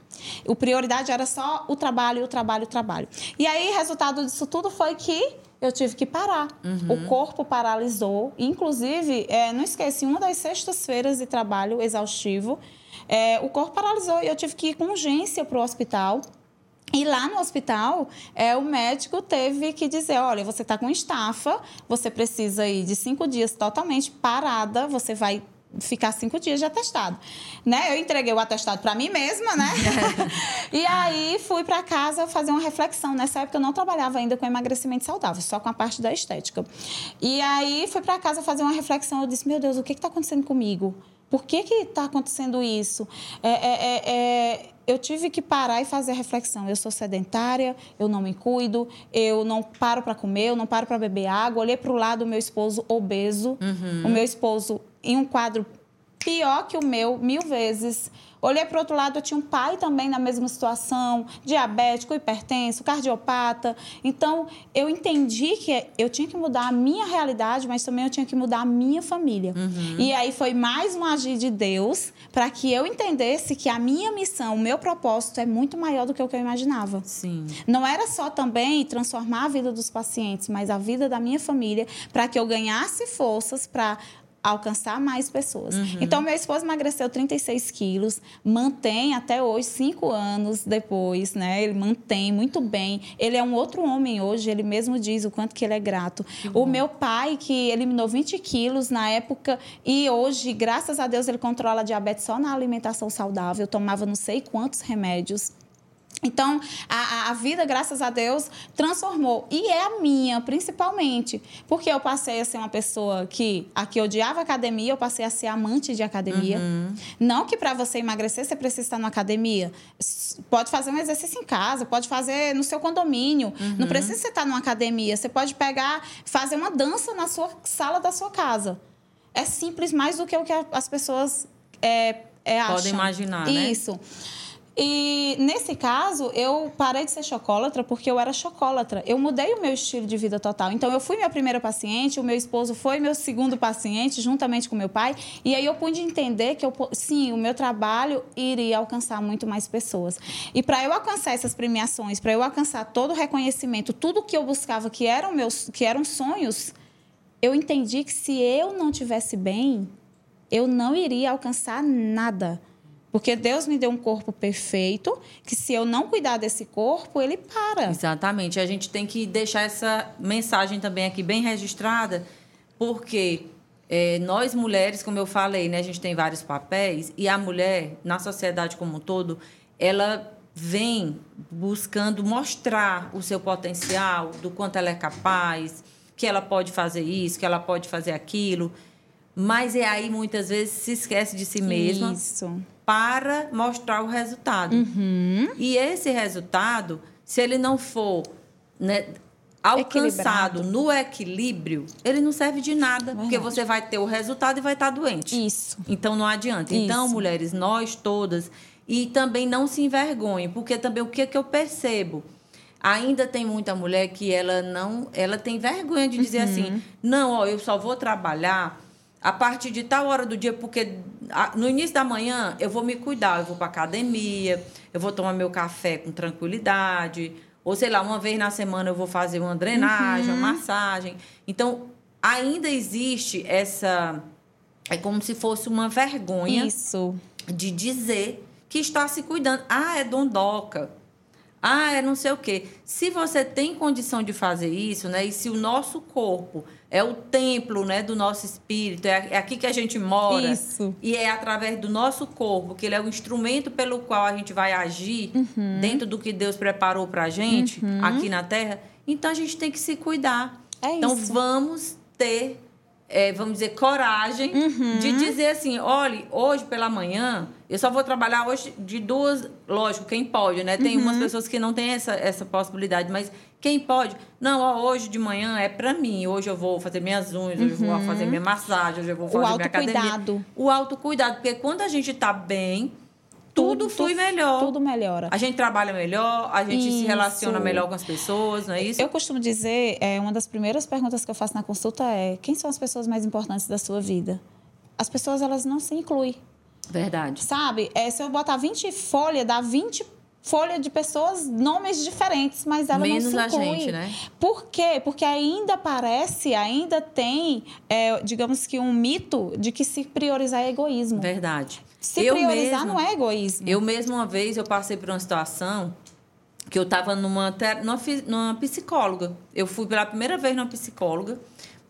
O prioridade era só o trabalho, o trabalho, o trabalho. E aí, resultado disso tudo foi que eu tive que parar. O corpo paralisou. Inclusive, é, não esqueci, uma das sextas-feiras de trabalho exaustivo, é, o corpo paralisou e eu tive que ir com urgência para o hospital. E lá no hospital, é, o médico teve que dizer: olha, você está com estafa, você precisa ir de cinco dias totalmente parada, você vai ficar cinco dias de atestado. Né? Eu entreguei o atestado para mim mesma, né? (laughs) e aí fui para casa fazer uma reflexão. Nessa época eu não trabalhava ainda com emagrecimento saudável, só com a parte da estética. E aí fui para casa fazer uma reflexão. Eu disse: meu Deus, o que está acontecendo comigo? Por que está acontecendo isso? É, é, é, é, eu tive que parar e fazer a reflexão. Eu sou sedentária, eu não me cuido, eu não paro para comer, eu não paro para beber água. Olhei para o lado do meu esposo obeso, o meu esposo em um quadro pior que o meu, mil vezes. Olhei para o outro lado, eu tinha um pai também na mesma situação, diabético, hipertenso, cardiopata. Então, eu entendi que eu tinha que mudar a minha realidade, mas também eu tinha que mudar a minha família. E aí foi mais um agir de Deus para que eu entendesse que a minha missão, o meu propósito é muito maior do que o que eu imaginava. Sim. Não era só também transformar a vida dos pacientes, mas a vida da minha família, para que eu ganhasse forças para alcançar mais pessoas. Então, meu esposo emagreceu 36 quilos, mantém até hoje, cinco anos depois, né? Ele mantém muito bem. Ele é um outro homem hoje, ele mesmo diz o quanto que ele é grato. O meu pai, que eliminou 20 quilos na época, e hoje, graças a Deus, ele controla a diabetes só na alimentação saudável, tomava não sei quantos remédios. Então, a, a, vida, graças a Deus, transformou. E é a minha, principalmente. Porque eu passei a ser uma pessoa que, a que odiava academia, eu passei a ser amante de academia. Uhum. Não que para você emagrecer você precisa estar na academia. Pode fazer um exercício em casa, pode fazer no seu condomínio. Uhum. Não precisa você estar numa academia. Você pode pegar, fazer uma dança na sua sala da sua casa. É simples mais do que o que as pessoas é, é, acham. Podem imaginar, Isso. né? Isso. E nesse caso, eu parei de ser chocólatra porque eu era chocólatra. Eu mudei o meu estilo de vida total. Então, eu fui minha primeira paciente, o meu esposo foi meu segundo paciente, juntamente com meu pai. E aí eu pude entender que, eu, sim, o meu trabalho iria alcançar muito mais pessoas. E para eu alcançar essas premiações, para eu alcançar todo o reconhecimento, tudo que eu buscava que eram meus, que eram sonhos, eu entendi que se eu não tivesse bem, eu não iria alcançar nada. Porque Deus me deu um corpo perfeito, que se eu não cuidar desse corpo, ele para. Exatamente. A gente tem que deixar essa mensagem também aqui bem registrada, porque é, nós mulheres, como eu falei, né, a gente tem vários papéis, e a mulher, na sociedade como um todo, ela vem buscando mostrar o seu potencial, do quanto ela é capaz, que ela pode fazer isso, que ela pode fazer aquilo. Mas é aí muitas vezes se esquece de si mesma. Isso para mostrar o resultado. Uhum. E esse resultado, se ele não for né, alcançado no equilíbrio, ele não serve de nada, Verdade. porque você vai ter o resultado e vai estar doente. Isso. Então não adianta. Isso. Então, mulheres, nós todas, e também não se envergonhem, porque também o que, é que eu percebo? Ainda tem muita mulher que ela não, ela tem vergonha de dizer uhum. assim: "Não, ó, eu só vou trabalhar a partir de tal hora do dia, porque no início da manhã eu vou me cuidar, eu vou para academia, eu vou tomar meu café com tranquilidade, ou sei lá, uma vez na semana eu vou fazer uma drenagem, uhum. uma massagem. Então, ainda existe essa é como se fosse uma vergonha Isso. de dizer que está se cuidando. Ah, é dondoca. Ah, é não sei o quê. Se você tem condição de fazer isso, né? E se o nosso corpo é o templo, né, do nosso espírito, é, é aqui que a gente mora. Isso. E é através do nosso corpo, que ele é o instrumento pelo qual a gente vai agir uhum. dentro do que Deus preparou pra gente uhum. aqui na Terra. Então a gente tem que se cuidar. É então isso. vamos ter é, vamos dizer, coragem uhum. de dizer assim: olha, hoje pela manhã, eu só vou trabalhar hoje de duas. Lógico, quem pode, né? Tem uhum. umas pessoas que não têm essa, essa possibilidade, mas quem pode? Não, ó, hoje de manhã é para mim. Hoje eu vou fazer minhas unhas, uhum. hoje eu vou uhum. fazer minha massagem, hoje eu vou fazer minha academia. O autocuidado. O autocuidado. Porque quando a gente tá bem, tudo, flui melhor. Tudo melhora. A gente trabalha melhor, a gente isso. se relaciona melhor com as pessoas, não é isso? Eu costumo dizer, é, uma das primeiras perguntas que eu faço na consulta é: quem são as pessoas mais importantes da sua vida? As pessoas, elas não se incluem. Verdade. Sabe? É, se eu botar 20 folhas, dá 20 folha de pessoas, nomes diferentes, mas ela Menos não se inclui. a gente, né? Por quê? Porque ainda parece, ainda tem, é, digamos que um mito de que se priorizar é egoísmo. Verdade. Se eu priorizar mesmo, não é egoísmo. Eu mesmo uma vez eu passei por uma situação que eu estava numa, numa, numa psicóloga. Eu fui pela primeira vez numa psicóloga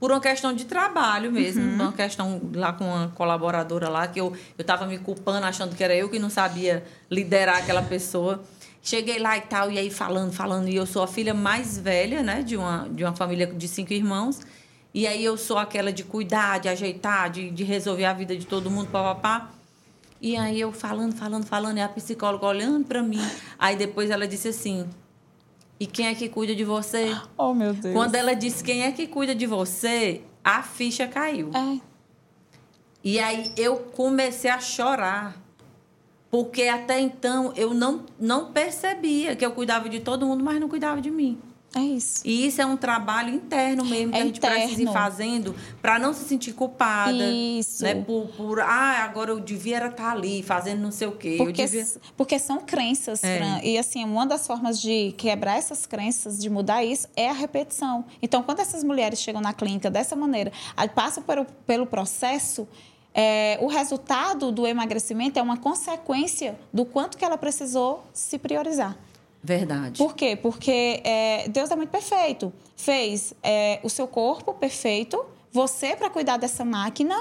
por uma questão de trabalho mesmo, uhum. uma questão lá com uma colaboradora lá que eu eu estava me culpando achando que era eu que não sabia liderar aquela pessoa. Cheguei lá e tal e aí falando, falando e eu sou a filha mais velha, né, de uma de uma família de cinco irmãos. E aí eu sou aquela de cuidar, de ajeitar, de, de resolver a vida de todo mundo, papapá. E aí eu falando, falando, falando, e a psicóloga olhando para mim. Aí depois ela disse assim: E quem é que cuida de você? Oh, meu Deus. Quando ela disse quem é que cuida de você, a ficha caiu. É. E aí eu comecei a chorar. Porque até então eu não, não percebia que eu cuidava de todo mundo, mas não cuidava de mim. É isso. E isso é um trabalho interno mesmo que é a gente interno. precisa ir fazendo para não se sentir culpada. Isso. Né? Por, por, ah, agora eu devia estar tá ali fazendo não sei o quê. Porque, devia... porque são crenças, é. Fran. E assim, uma das formas de quebrar essas crenças, de mudar isso, é a repetição. Então, quando essas mulheres chegam na clínica dessa maneira, passam pelo, pelo processo. É, o resultado do emagrecimento é uma consequência do quanto que ela precisou se priorizar. Verdade. Por quê? Porque é, Deus é muito perfeito. Fez é, o seu corpo perfeito, você para cuidar dessa máquina,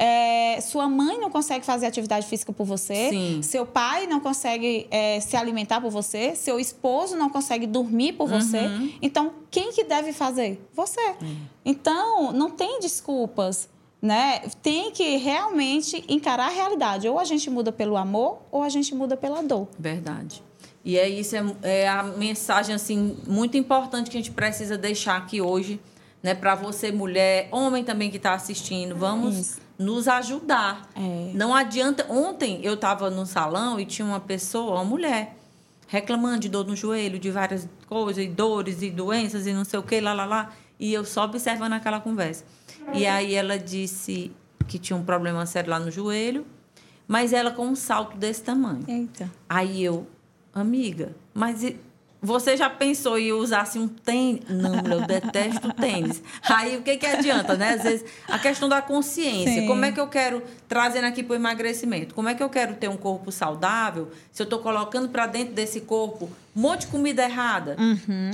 É, sua mãe não consegue fazer atividade física por você. Sim. Seu pai não consegue é, se alimentar por você. Seu esposo não consegue dormir por você. Uhum. Então, quem que deve fazer? Você. Então, não tem desculpas. Né? Tem que realmente encarar a realidade. Ou a gente muda pelo amor, ou a gente muda pela dor. Verdade. E é isso, é, é a mensagem assim muito importante que a gente precisa deixar aqui hoje, né? Para você, mulher, homem também que está assistindo, vamos Isso. nos ajudar. É. Não adianta. Ontem eu estava no salão e tinha uma pessoa, uma mulher, reclamando de dor no joelho, de várias coisas, e dores e doenças e não sei o que, lá, lá, lá. E eu só observando aquela conversa. E aí ela disse que tinha um problema sério lá no joelho, mas ela com um salto desse tamanho. Eita. Aí eu, amiga, mas você já pensou em usasse um tênis? Não, eu detesto tênis. Aí o que, que adianta, né? Às vezes, a questão da consciência. Sim. Como é que eu quero, trazendo aqui para o emagrecimento, como é que eu quero ter um corpo saudável se eu estou colocando para dentro desse corpo um monte de comida errada?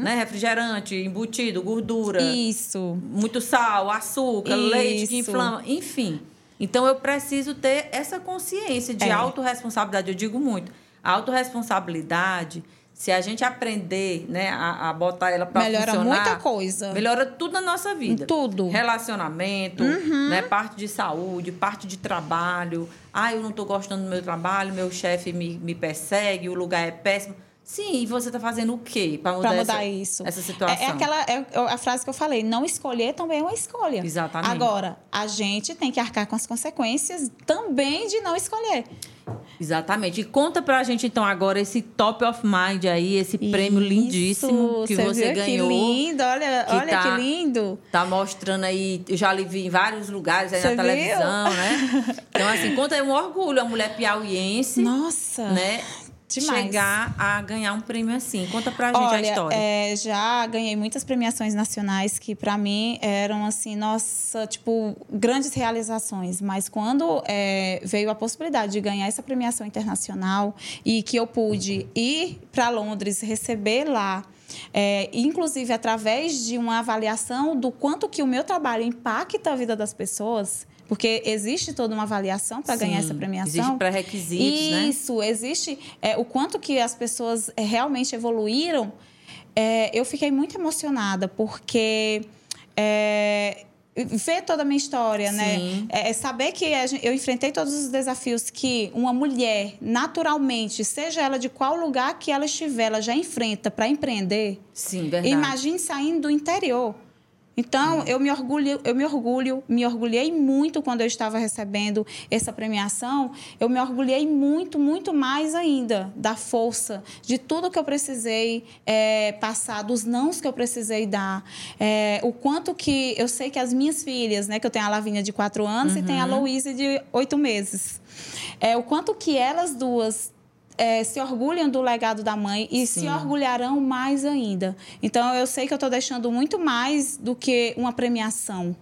Né? Refrigerante, embutido, gordura Isso. muito sal, açúcar, leite que Isso. inflama, enfim. Então eu preciso ter essa consciência de É. autorresponsabilidade. Eu digo muito. A autorresponsabilidade, se a gente aprender né, a, a botar ela para Melhora funcionar... muita coisa. Melhora tudo na nossa vida. Tudo. Uhum. Relacionamento, né, parte de saúde, parte de trabalho. Ah, eu não estou gostando do meu trabalho, meu chefe me, me persegue, o lugar é péssimo. Sim, e você está fazendo o quê para mudar, mudar essa, isso. essa situação? É, é aquela é a frase que eu falei, não escolher também é uma escolha. Exatamente. Agora, a gente tem que arcar com as consequências também de não escolher. Exatamente. E conta pra gente, então, agora esse Top of Mind aí, esse prêmio Isso, lindíssimo que você viu ganhou. Que lindo, olha, que olha tá- que lindo. Tá mostrando aí, eu já lhe vi em vários lugares aí Você na viu? televisão, né? (laughs) Então, assim, conta aí um orgulho, a mulher piauiense, Nossa. né? Demais. Chegar a ganhar um prêmio assim. Conta pra gente Olha, a história. é, já ganhei muitas premiações nacionais que para mim eram assim, nossa, tipo grandes realizações. Mas quando é, veio a possibilidade de ganhar essa premiação internacional e que eu pude ir para Londres receber lá é, inclusive através de uma avaliação do quanto que o meu trabalho impacta a vida das pessoas, porque existe toda uma avaliação para ganhar essa premiação. existe pré-requisitos, né? Isso, existe é, o quanto que as pessoas é, realmente evoluíram. É, eu fiquei muito emocionada porque é, ver toda a minha história, Sim. né? É, saber que eu enfrentei todos os desafios que uma mulher, naturalmente, seja ela de qual lugar que ela estiver, ela já enfrenta para empreender. Sim, verdade. Imagine saindo do interior. Então, eu me orgulho, eu me orgulho, me orgulhei muito quando eu estava recebendo essa premiação. Eu me orgulhei muito, muito mais ainda da força, de tudo que eu precisei é, passar, dos nãos que eu precisei dar. É, o quanto que eu sei que as minhas filhas, né, que eu tenho a Lavínia de quatro anos e tenho a Louise de oito meses. É, o quanto que elas duas é, se orgulham do legado da mãe e Sim. se orgulharão mais ainda. Então, eu sei que eu estou deixando muito mais do que uma premiação,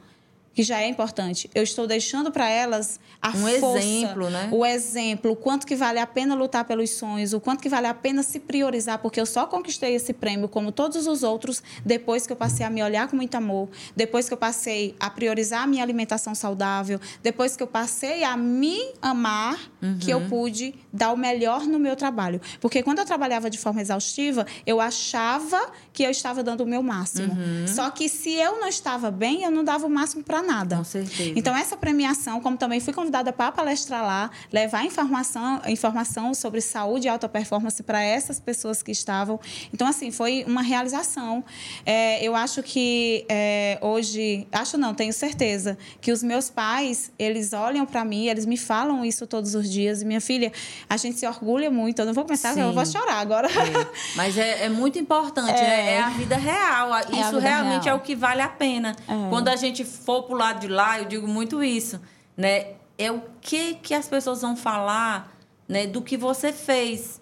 que já é importante. Eu estou deixando para elas a Um força, exemplo, né? o exemplo, o quanto que vale a pena lutar pelos sonhos, o quanto que vale a pena se priorizar, porque eu só conquistei esse prêmio, como todos os outros, depois que eu passei a me olhar com muito amor, depois que eu passei a priorizar a minha alimentação saudável, depois que eu passei a me amar, que eu pude dar o melhor no meu trabalho. Porque quando eu trabalhava de forma exaustiva, eu achava que eu estava dando o meu máximo. Só que se eu não estava bem, eu não dava o máximo para nada. Com certeza. Então, essa premiação, como também fui convidada para palestrar lá, levar informação, informação sobre saúde e alta performance para essas pessoas que estavam. Então, assim, foi uma realização. É, eu acho que é, hoje, acho não, tenho certeza, que os meus pais, eles olham para mim, eles me falam isso todos os dias. E minha filha, a gente se orgulha muito. Eu não vou começar, eu vou chorar agora. É, Mas é, é muito importante, né? É a vida real. Isso vida realmente real. é o que vale a pena. É. Quando a gente for pro lado de lá, eu digo muito isso, né? É o que que as pessoas vão falar, né? Do que você fez.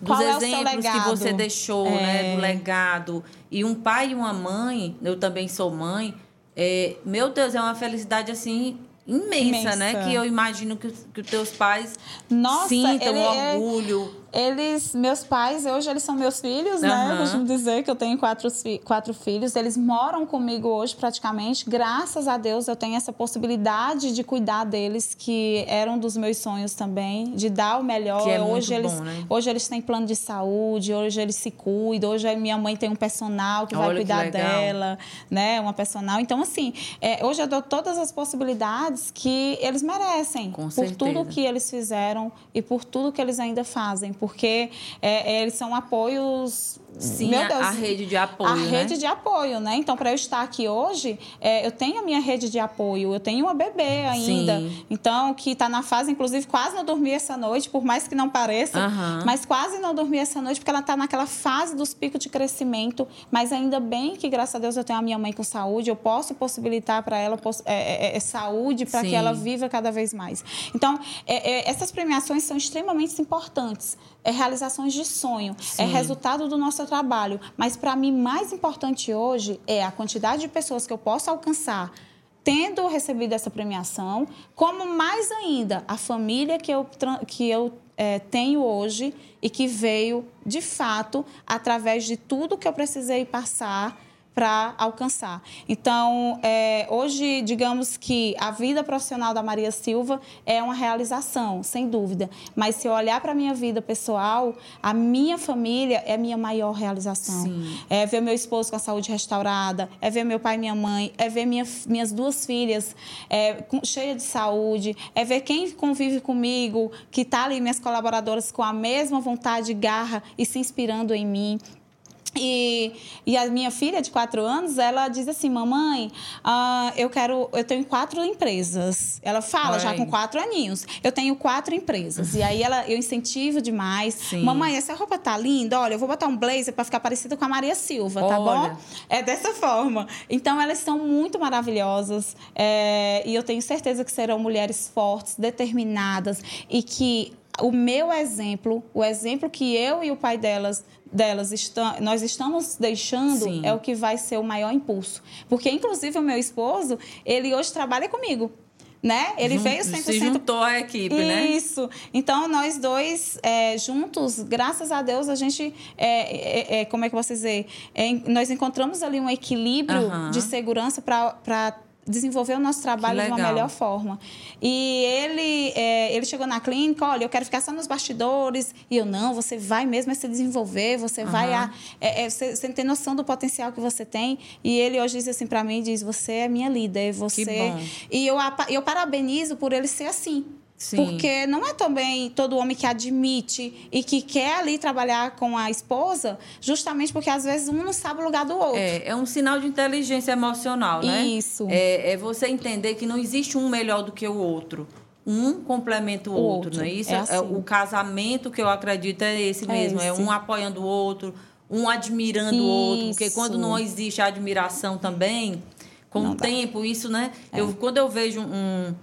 Dos Qual é o exemplos que legado? você deixou, É. né? Do legado. E um pai e uma mãe, eu também sou mãe, é, meu Deus, é uma felicidade assim imensa, né? Imensa. Que eu imagino que, os- que os teus pais Nossa, sintam é- orgulho. Eles, meus pais, hoje eles são meus filhos, né? Eu costumo dizer que eu tenho quatro, quatro filhos. Eles moram comigo hoje praticamente. Graças a Deus eu tenho essa possibilidade de cuidar deles, que era um dos meus sonhos também, de dar o melhor. Que é hoje muito eles, bom, né? hoje eles têm plano de saúde, hoje eles se cuidam, hoje minha mãe tem um personal que Olha vai que cuidar legal. dela, né? Uma personal. Então, assim, é, hoje eu dou todas as possibilidades que eles merecem. Com por certeza. tudo que eles fizeram e por tudo que eles ainda fazem. Porque é, eles são apoios. Sim, meu a- Deus, a rede de apoio, A né? rede de apoio, né? Então, para eu estar aqui hoje, é, eu tenho a minha rede de apoio. Eu tenho uma bebê ainda. Sim. Então, que está na fase, inclusive, quase não dormi essa noite, por mais que não pareça. Mas quase não dormi essa noite, porque ela está naquela fase dos picos de crescimento. Mas ainda bem que, graças a Deus, eu tenho a minha mãe com saúde. Eu posso possibilitar para ela poss- é, é, é, saúde para que ela viva cada vez mais. Então, é, é, essas premiações são extremamente importantes. É realizações de sonho, é Sim. resultado do nosso trabalho. Mas, para mim, mais importante hoje é a quantidade de pessoas que eu posso alcançar tendo recebido essa premiação, como mais ainda a família que eu, que eu eh, tenho hoje e que veio, de fato, através de tudo que eu precisei passar para alcançar. Então, eh, hoje, digamos que a vida profissional da Maria Silva é uma realização, sem dúvida. Mas se eu olhar para a minha vida pessoal, a minha família é a minha maior realização. Sim. É ver meu esposo com a saúde restaurada, é ver meu pai e minha mãe, é ver minha, minhas duas filhas é, cheias de saúde, é ver quem convive comigo, que está ali, minhas colaboradoras com a mesma vontade, garra e se inspirando em mim. E, e a minha filha de quatro anos, ela diz assim, mamãe, ah, eu quero, eu tenho quatro empresas. Ela fala já com quatro aninhos, eu tenho quatro empresas. E aí ela, eu incentivo demais. Sim. Mamãe, essa roupa tá linda. Olha, eu vou botar um blazer para ficar parecida com a Maria Silva, tá Olha. bom? É dessa forma. Então elas são muito maravilhosas é, e eu tenho certeza que serão mulheres fortes, determinadas e que o meu exemplo, o exemplo que eu e o pai delas delas nós estamos deixando Sim. é o que vai ser o maior impulso. Porque inclusive o meu esposo, ele hoje trabalha comigo. Né? Ele Jun- veio Se 100% juntou à equipe, né? isso. Então, nós dois é, juntos, graças a Deus, a gente, é, é, é, como é que eu posso dizer? É, nós encontramos ali um equilíbrio Aham. de segurança para desenvolver o nosso trabalho de uma melhor forma. E ele, é, ele chegou na clínica, olha, eu quero ficar só nos bastidores. E eu, não, você vai mesmo é se desenvolver, você vai Aham. a... É, é, você, você tem noção do potencial que você tem. E ele hoje diz assim para mim, diz, você é minha líder, você... E eu, eu parabenizo por ele ser assim. Sim. Porque não é também todo homem que admite e que quer ali trabalhar com a esposa, justamente porque às vezes um não sabe o lugar do outro. É, é um sinal de inteligência emocional, né? Isso. É, é você entender que não existe um melhor do que o outro. Um complementa o, O outro, outro, não é isso? é assim. o casamento que eu acredito é esse É mesmo. É esse. um apoiando o outro, um admirando o outro. Porque Isso. quando não existe a admiração também, com Não o dá. É. tempo, isso, né? Eu, quando eu vejo um,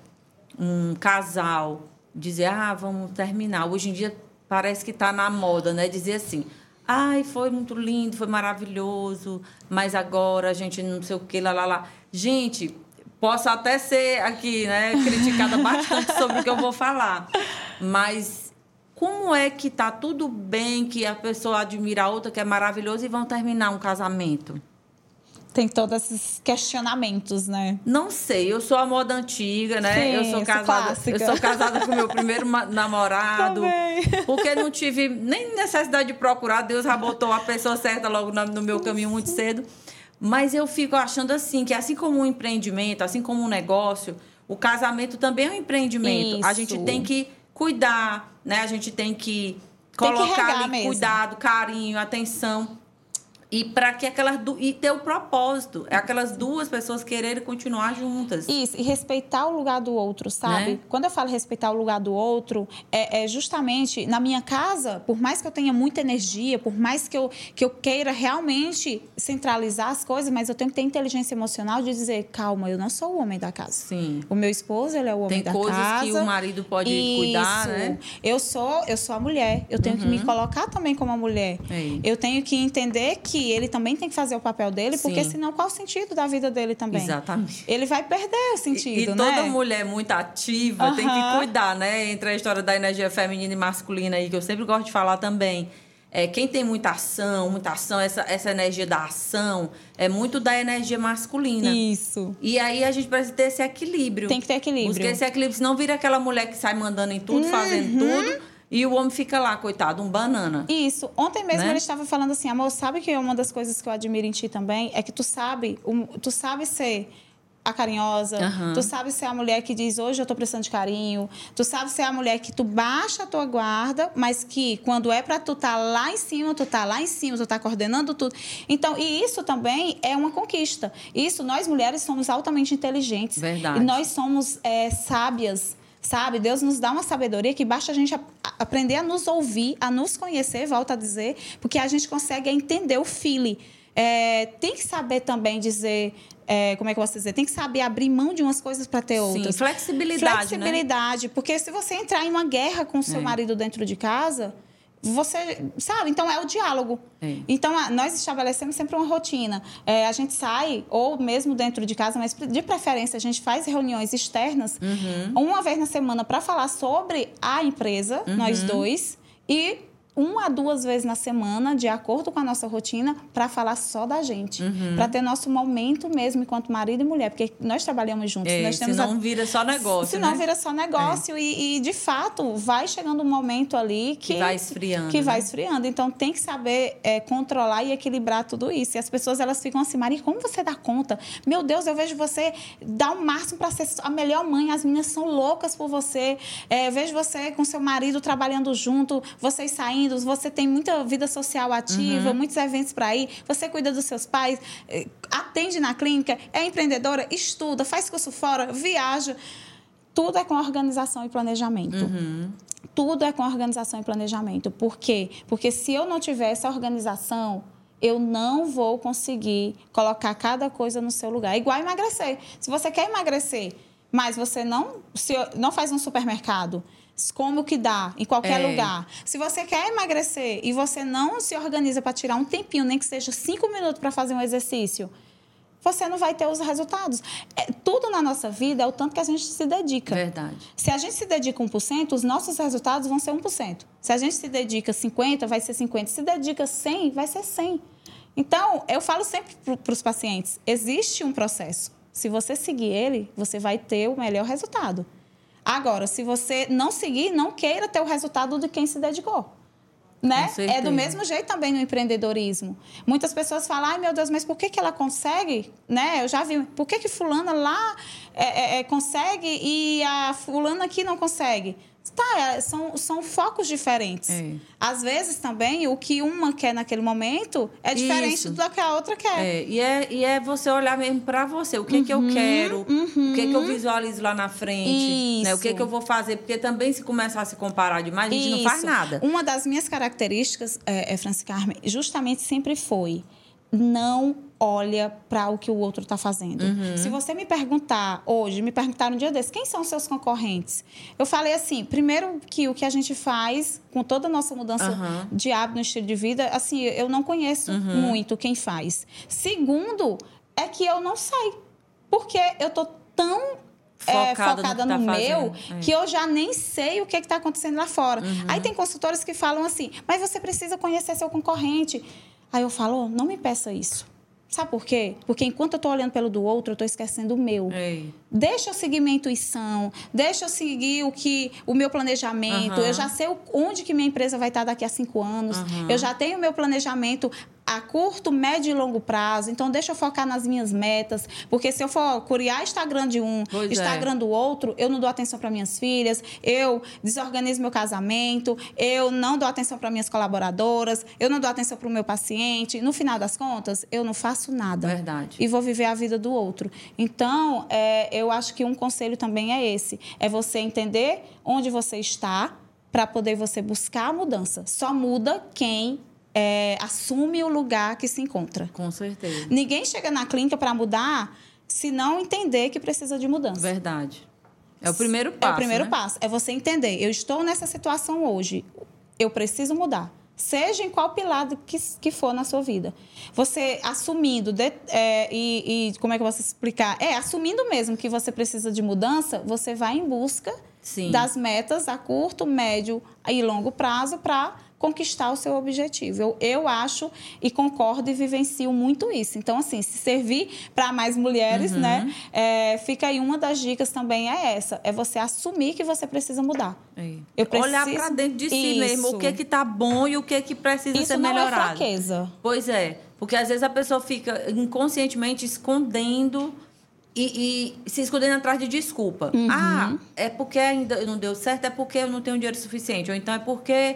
um casal dizer, ah, vamos terminar. Hoje em dia parece que está na moda, né? Dizer assim, ai, foi muito lindo, foi maravilhoso, mas agora a gente não sei o que, lá, lá, lá. Gente, posso até ser aqui, né, criticada (laughs) bastante sobre o que eu vou falar, mas como é que tá tudo bem que a pessoa admira a outra que é maravilhoso e vão terminar um casamento? Tem todos esses questionamentos, né? Não sei, eu sou a moda antiga, né? Sim, eu sou casada, clássica. eu sou casada com meu primeiro namorado. Também. Porque não tive nem necessidade de procurar, Deus já botou a pessoa certa logo no meu caminho muito cedo. Mas eu fico achando assim, que assim como um empreendimento, assim como um negócio, o casamento também é um empreendimento. A Isso. gente tem que cuidar, né? A gente tem que Tem que colocar regar ali mesmo. cuidado, carinho, atenção. E para que aquelas du- e ter o propósito, é aquelas duas pessoas quererem continuar juntas. Isso, e respeitar o lugar do outro, sabe? Né? Quando eu falo respeitar o lugar do outro, é, é justamente na minha casa, por mais que eu tenha muita energia, por mais que eu, que eu queira realmente centralizar as coisas, mas eu tenho que ter inteligência emocional de dizer, calma, eu não sou o homem da casa. Sim. O meu esposo, ele é o homem Tem da coisas casa. que o marido pode cuidar, Isso. né? Eu sou, eu sou a mulher. Eu tenho que me colocar também como a mulher. É. Eu tenho que entender que que ele também tem que fazer o papel dele, porque Sim. senão qual o sentido da vida dele também? Exatamente. Ele vai perder o sentido, E, e né? toda mulher muito ativa tem que cuidar, né? Entre a história da energia feminina e masculina aí, que eu sempre gosto de falar também. É, quem tem muita ação, muita ação, essa, essa energia da ação, é muito da energia masculina. Isso. E aí a gente precisa ter esse equilíbrio. Tem que ter equilíbrio. Buscar esse equilíbrio, senão vira aquela mulher que sai mandando em tudo, fazendo Uhum. tudo, e o homem fica lá, coitado, um banana. Isso. Ontem mesmo Né? ele estava falando assim, amor, sabe que uma das coisas que eu admiro em ti também é que tu sabe, um- tu sabe ser a carinhosa, Aham. tu sabe ser a mulher que diz hoje eu tô precisando de carinho, tu sabe ser a mulher que tu baixa a tua guarda, mas que quando é pra tu tá lá em cima, tu tá lá em cima, tu tá coordenando tudo. Então, e isso também é uma conquista. Isso, nós mulheres somos altamente inteligentes. Verdade. E nós somos é, sábias. Sabe, Deus nos dá uma sabedoria que basta a gente a- aprender a nos ouvir, a nos conhecer, volta a dizer, porque a gente consegue entender o feeling. É, tem que saber também dizer, é, como é que eu posso dizer? Tem que saber abrir mão de umas coisas para ter Sim, outras. flexibilidade, né? Flexibilidade, porque se você entrar em uma guerra com o seu É. marido dentro de casa, você sabe, então é o diálogo. É. Então a- nós estabelecemos sempre uma rotina. É, a gente sai ou mesmo dentro de casa, mas de preferência a gente faz reuniões externas Uhum. uma vez na semana para falar sobre a empresa, Uhum. nós dois e uma a duas vezes na semana, de acordo com a nossa rotina, para falar só da gente. Uhum. Para ter nosso momento mesmo enquanto marido e mulher. Porque nós trabalhamos juntos. É, nós temos senão a- vira só negócio, Senão né? vira só negócio e, e, de fato, vai chegando um momento ali que... Que vai esfriando, Que vai né? esfriando. Então, tem que saber é, controlar e equilibrar tudo isso. E as pessoas, elas ficam assim, Maria, como você dá conta? Meu Deus, eu vejo você dar o máximo para ser a melhor mãe. As meninas são loucas por você. É, vejo você com seu marido trabalhando junto, vocês saindo, você tem muita vida social ativa, Uhum. muitos eventos para ir, você cuida dos seus pais, é, atende na clínica, é empreendedora, estuda, faz curso fora, viaja. Tudo é com organização e planejamento. Uhum. Tudo é com organização e planejamento. Por quê? Porque se eu não tiver essa organização, eu não vou conseguir colocar cada coisa no seu lugar. É igual emagrecer. Se você quer emagrecer, mas você não, se, não faz um supermercado, como que dá em qualquer É. lugar. Se você quer emagrecer e você não se organiza para tirar um tempinho, nem que seja cinco minutos para fazer um exercício, você não vai ter os resultados. É, tudo na nossa vida é o tanto que a gente se dedica. Verdade. Se a gente se dedica 1%, os nossos resultados vão ser 1%. Se a gente se dedica 50%, vai ser 50%. Se dedica 100%, vai ser 100%. Então, eu falo sempre para os pacientes, existe um processo. Se você seguir ele, você vai ter o melhor resultado. Agora, se você não seguir, não queira ter o resultado de quem se dedicou. Né? É do mesmo jeito também no empreendedorismo. Muitas pessoas falam, ai meu Deus, mas por que, que ela consegue? Né? Eu já vi, por que, que fulana lá é, é, é, consegue e a fulana aqui não consegue? Tá, é, são, são focos diferentes. É. Às vezes também o que uma quer naquele momento é diferente Isso. do que a outra quer. É, e, é, e é você olhar mesmo pra você. O que que eu quero? O que que eu visualizo lá na frente? Né? O que Isso. que eu vou fazer? Porque também se começar a se comparar demais, a gente não faz Isso. nada. Uma das minhas características, é, é, Francis Carmen, justamente sempre foi não olha para o que o outro está fazendo. Uhum. Se você me perguntar hoje, me perguntaram um dia desse, quem são os seus concorrentes? Eu falei assim, primeiro que o que a gente faz com toda a nossa mudança Aham. de hábito no estilo de vida, assim, eu não conheço Uhum. muito quem faz. Segundo, é que eu não sei. Porque eu tô tão é, Focada no focada que tá no meu fazendo. É. que eu já nem sei o que está acontecendo lá fora. Uhum. Aí tem consultores que falam assim, mas você precisa conhecer seu concorrente. Aí eu falo, "Oh, não me peça isso. Sabe por quê? Porque enquanto eu estou olhando pelo do outro, eu estou esquecendo o meu. Ei. Deixa eu seguir minha intuição, deixa eu seguir o que o meu planejamento. Aham. Eu já sei onde que minha empresa vai estar daqui a cinco anos. Aham. Eu já tenho o meu planejamento a curto, médio e longo prazo. Então, deixa eu focar nas minhas metas. Porque se eu for curiar Instagram de um, Pois é. Instagram do outro, eu não dou atenção para minhas filhas, eu desorganizo meu casamento, eu não dou atenção para minhas colaboradoras, eu não dou atenção para o meu paciente. No final das contas, eu não faço nada Verdade. e vou viver a vida do outro. Então, é, eu acho que um conselho também é esse: é você entender onde você está para poder você buscar a mudança. Só muda quem é, assume o lugar que se encontra. Com certeza. Ninguém chega na clínica para mudar se não entender que precisa de mudança. Verdade. É o primeiro passo. É o primeiro né? passo. É você entender. Eu estou nessa situação hoje. Eu preciso mudar. Seja em qual pilar que, que for na sua vida. Você assumindo, de, é, e, e, como é que eu posso explicar? É, assumindo mesmo que você precisa de mudança, você vai em busca Sim. das metas a curto, médio e longo prazo para conquistar o seu objetivo. Eu, eu acho e concordo e vivencio muito isso. Então, assim, se servir para mais mulheres, uhum. né? É, fica aí uma das dicas também é essa: é você assumir que você precisa mudar. É. Eu preciso... Olhar para dentro de si isso. mesmo, o que que tá bom e o que que precisa isso ser melhorado. Isso não é fraqueza. Pois é, porque às vezes a pessoa fica inconscientemente escondendo e, e, se escondendo atrás de desculpa. Uhum. Ah, é porque ainda não deu certo, é porque eu não tenho dinheiro suficiente. Ou então é porque,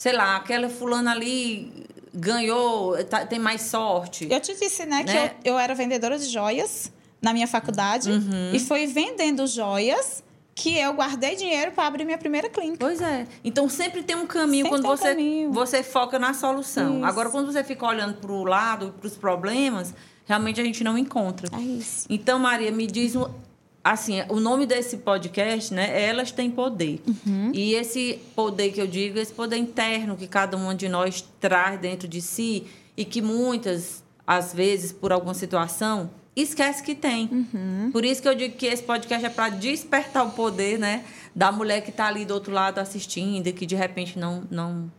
sei lá, aquela fulana ali ganhou, tá, tem mais sorte. Eu te disse, né, né? que eu, eu, era vendedora de joias na minha faculdade. Uhum. E foi vendendo joias que eu guardei dinheiro para abrir minha primeira clínica. Pois é. Então sempre tem um caminho sempre quando um você, caminho. você foca na solução. Isso. Agora, quando você fica olhando para o lado, para os problemas realmente a gente não encontra. É isso. Então, Maria, me diz assim, o nome desse podcast, né? É Elas têm poder. Uhum. E esse poder que eu digo, esse poder interno que cada uma de nós traz dentro de si e que muitas, às vezes, por alguma situação, esquece que tem. Uhum. Por isso que eu digo que esse podcast é para despertar o poder, né? Da mulher que está ali do outro lado assistindo e que de repente não não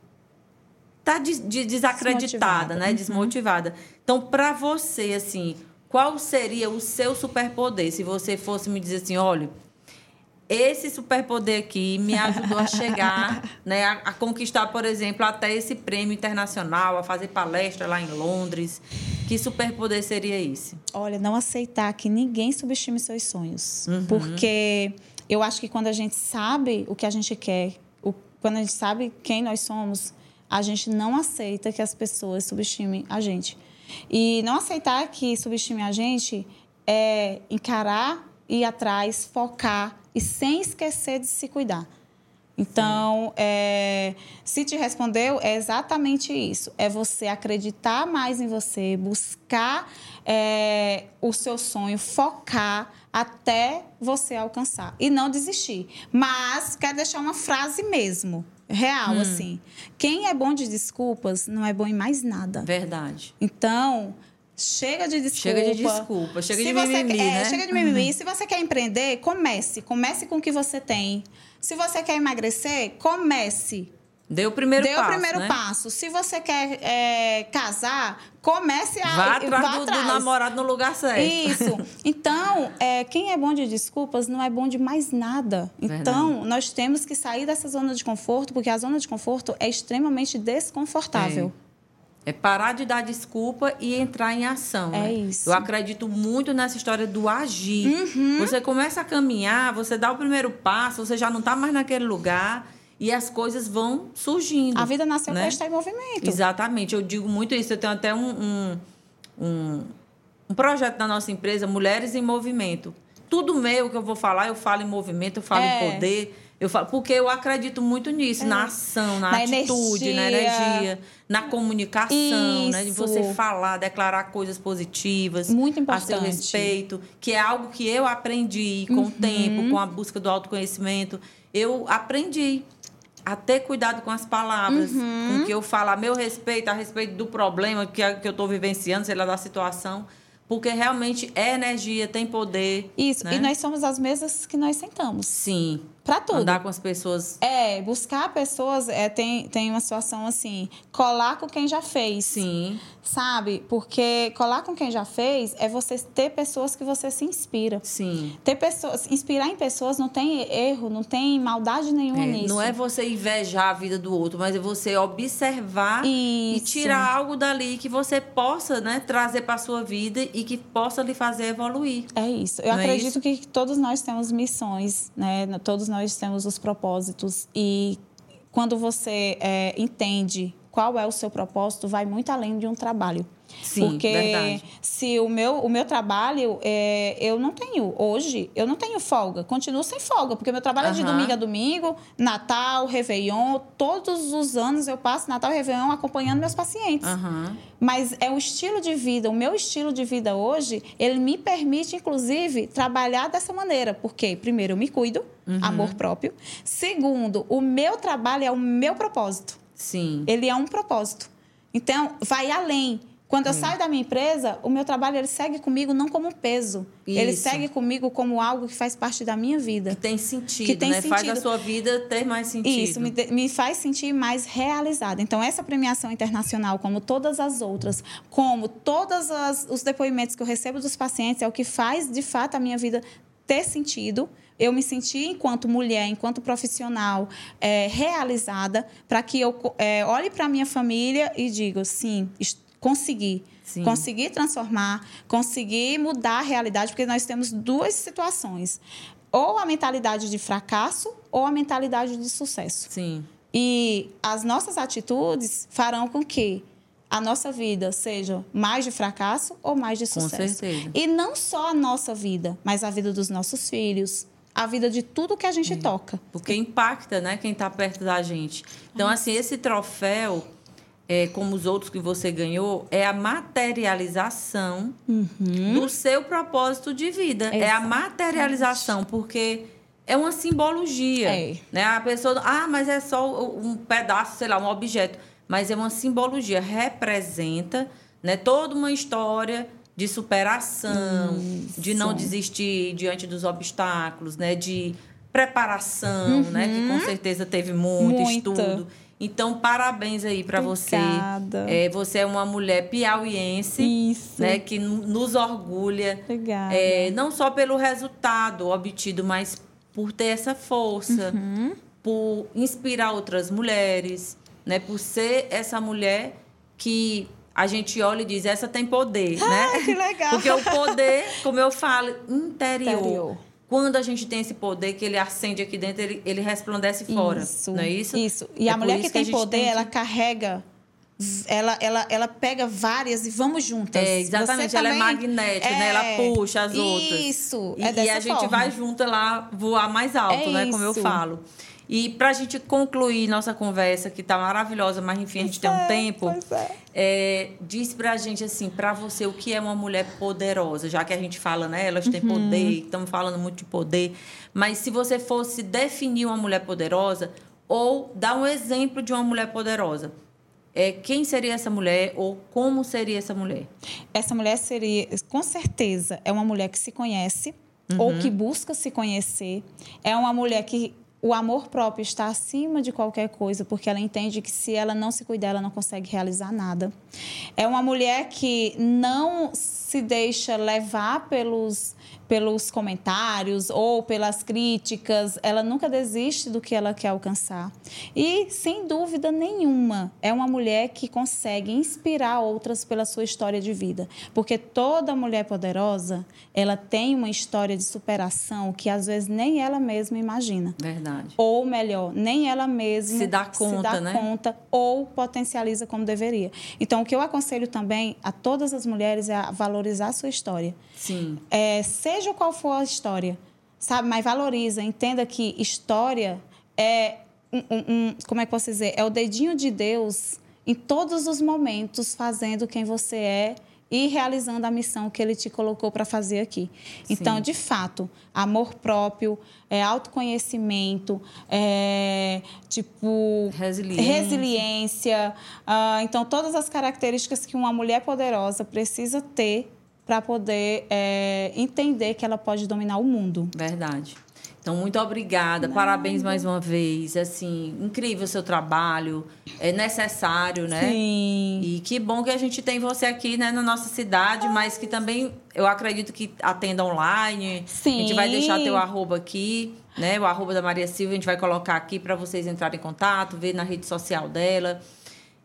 tá de, de desacreditada, né? Uhum. Desmotivada. Então, para você, assim, qual seria o seu superpoder? Se você fosse me dizer assim, olha, esse superpoder aqui me ajudou a chegar, (laughs) né, a, a, conquistar, por exemplo, até esse prêmio internacional, a fazer palestra lá em Londres. Que superpoder seria esse? Olha, não aceitar que ninguém subestime seus sonhos. Uhum. Porque eu acho que quando a gente sabe o que a gente quer, o, quando a gente sabe quem nós somos, a gente não aceita que as pessoas subestimem a gente. E não aceitar que subestimem a gente é encarar, ir atrás, focar e sem esquecer de se cuidar. Então, é, se te respondeu, é exatamente isso. É você acreditar mais em você, buscar é, o seu sonho, focar até você alcançar. E não desistir. Mas quero deixar uma frase mesmo real, hum. assim. Quem é bom de desculpas não é bom em mais nada. Verdade. Então, chega de desculpa. Chega de desculpa, chega Se de mimimi, quer, é, né? É, chega de mimimi. Uhum. Se você quer empreender, comece. Comece com o que você tem. Se você quer emagrecer, comece. Dê o primeiro Dê passo. Dê o primeiro né? passo. Se você quer é, casar, comece a. Vá atrás, vá do, atrás. do namorado no lugar certo. Isso. (laughs) Então, é, quem é bom de desculpas não é bom de mais nada. Então, Verdade. nós temos que sair dessa zona de conforto, porque a zona de conforto é extremamente desconfortável. É. É parar de dar desculpa e entrar em ação. É né? isso. Eu acredito muito nessa história do agir. Uhum. Você começa a caminhar, você dá o primeiro passo, você já não está mais naquele lugar e as coisas vão surgindo. A vida nasceu né? para estar em movimento. Exatamente. Eu digo muito isso. Eu tenho até um, um, um, um projeto na nossa empresa, Mulheres em Movimento. Tudo meu que eu vou falar, eu falo em movimento, eu falo é. em poder. Eu falo, porque eu acredito muito nisso, é. na ação, na, na atitude, energia. na energia, na comunicação, Isso. né? De você falar, declarar coisas positivas. Muito importante. A seu respeito, que é algo que eu aprendi com uhum. o tempo, com a busca do autoconhecimento. Eu aprendi a ter cuidado com as palavras, uhum. com o que eu falo a meu respeito, a respeito do problema que, que eu estou vivenciando, sei lá, da situação. Porque realmente é energia, tem poder. Isso, né? e nós somos as mesmas que nós sentamos. Sim. Para tudo. Andar com as pessoas. É, buscar pessoas. É, tem, tem uma situação assim: colar com quem já fez. Sim. Sabe? Porque colar com quem já fez é você ter pessoas que você se inspira. Sim. Ter pessoas. Inspirar em pessoas não tem erro, não tem maldade nenhuma é, nisso. Não é você invejar a vida do outro, mas é você observar Isso. e tirar algo dali que você possa né, trazer para sua vida e que possa lhe fazer evoluir. É isso. Eu não é acredito é isso? que todos nós temos missões, né? Todos nós temos os propósitos e quando você é, entende qual é o seu propósito, vai muito além de um trabalho. Sim, Porque verdade. se o meu, o meu trabalho, é, eu não tenho, hoje, eu não tenho folga, continuo sem folga, porque meu trabalho uhum. é de domingo a domingo, Natal, Réveillon, todos os anos eu passo Natal e Réveillon acompanhando meus pacientes. Uhum. Mas é o estilo de vida, o meu estilo de vida hoje, ele me permite, inclusive, trabalhar dessa maneira. Porque, primeiro, eu me cuido, uhum. amor próprio. Segundo, o meu trabalho é o meu propósito. Sim. Ele é um propósito. Então, vai além. Quando eu saio da minha empresa, o meu trabalho ele segue comigo não como um peso. Ele Isso. segue comigo como algo que faz parte da minha vida. Que tem sentido, Que tem né? Faz a sentido. sua vida ter mais sentido. Isso me, me faz sentir mais realizada. Então, essa premiação internacional, como todas as outras, como todos os depoimentos que eu recebo dos pacientes, é o que faz, de fato, a minha vida ter sentido. Eu me sentir, enquanto mulher, enquanto profissional, é, realizada, para que eu é, olhe para a minha família e diga, sim, est- consegui. Sim. Consegui transformar, consegui mudar a realidade, porque nós temos duas situações. Ou a mentalidade de fracasso ou a mentalidade de sucesso. Sim. E as nossas atitudes farão com que a nossa vida seja mais de fracasso ou mais de Com sucesso. certeza. E não só a nossa vida, mas a vida dos nossos filhos, a vida de tudo que a gente toca. Porque impacta, né, quem está perto da gente. Então, assim, esse troféu, é, como os outros que você ganhou, é a materialização do seu propósito de vida. É a Exatamente. materialização, porque é uma simbologia. É. Né? A pessoa, ah, mas é só um pedaço, sei lá, um objeto. Mas é uma simbologia, representa né, toda uma história de superação, de não Isso. desistir diante dos obstáculos, né? De preparação, né? Que com certeza teve muito Uhum. Muita. estudo. Então, parabéns aí para você. Obrigada. É, você é uma mulher piauiense, Isso. né? Que no- nos orgulha. Obrigada. É, não só pelo resultado obtido, mas por ter essa força, Uhum. por inspirar outras mulheres, né? Por ser essa mulher que a gente olha e diz, essa tem poder, né? que legal. Porque o poder, (laughs) como eu falo, interior. Interior. Quando a gente tem esse poder que ele acende aqui dentro, ele, ele resplandece fora. Isso. Não é isso? Isso. E É a mulher isso que tem poder, tem que- ela carrega. Ela, ela, ela pega várias e vamos juntas. É, exatamente, Você ela é também- magnética, né? Ela puxa as outras. Isso, E, é e dessa a gente vai junto lá voar mais alto, É né? Como eu isso. falo. E pra gente concluir nossa conversa, que tá maravilhosa, mas enfim, a gente tem um Pois é, tempo. pois é. É, diz pra gente assim, pra você, o que é uma mulher poderosa? Já que a gente fala, né? Elas têm Uhum. poder, estamos falando muito de poder. Mas se você fosse definir uma mulher poderosa, ou dar um exemplo de uma mulher poderosa, é, quem seria essa mulher ou como seria essa mulher? Essa mulher seria, com certeza, é uma mulher que se conhece ou que busca se conhecer. É uma mulher que o amor próprio está acima de qualquer coisa, porque ela entende que se ela não se cuidar, ela não consegue realizar nada. É uma mulher que não se deixa levar pelos pelos comentários ou pelas críticas, ela nunca desiste do que ela quer alcançar. E, sem dúvida nenhuma, é uma mulher que consegue inspirar outras pela sua história de vida. Porque toda mulher poderosa, ela tem uma história de superação que às vezes nem ela mesma imagina. Verdade. Ou melhor, nem ela mesma Se dá conta, né? conta ou potencializa como deveria. Então, o que eu aconselho também a todas as mulheres é a valorizar a sua história. Sim. É, seja qual for a história, sabe? Mas valoriza, entenda que história é um, um- um- como é que posso dizer? É o dedinho de Deus em todos os momentos fazendo quem você é e realizando a missão que ele te colocou para fazer aqui. Então, de fato, amor próprio, é autoconhecimento, é tipo Resiliência. resiliência. ah, então, todas as características que uma mulher poderosa precisa ter para poder é, entender que ela pode dominar o mundo. Verdade. Então, muito obrigada. Parabéns mais uma vez. Assim, incrível o seu trabalho. É necessário, né? Sim. E que bom que a gente tem você aqui, né, na nossa cidade, mas que também eu acredito que atenda online. Sim. A gente vai deixar teu arroba aqui, né? O arroba da Maria Silva, a gente vai colocar aqui para vocês entrarem em contato, ver na rede social dela.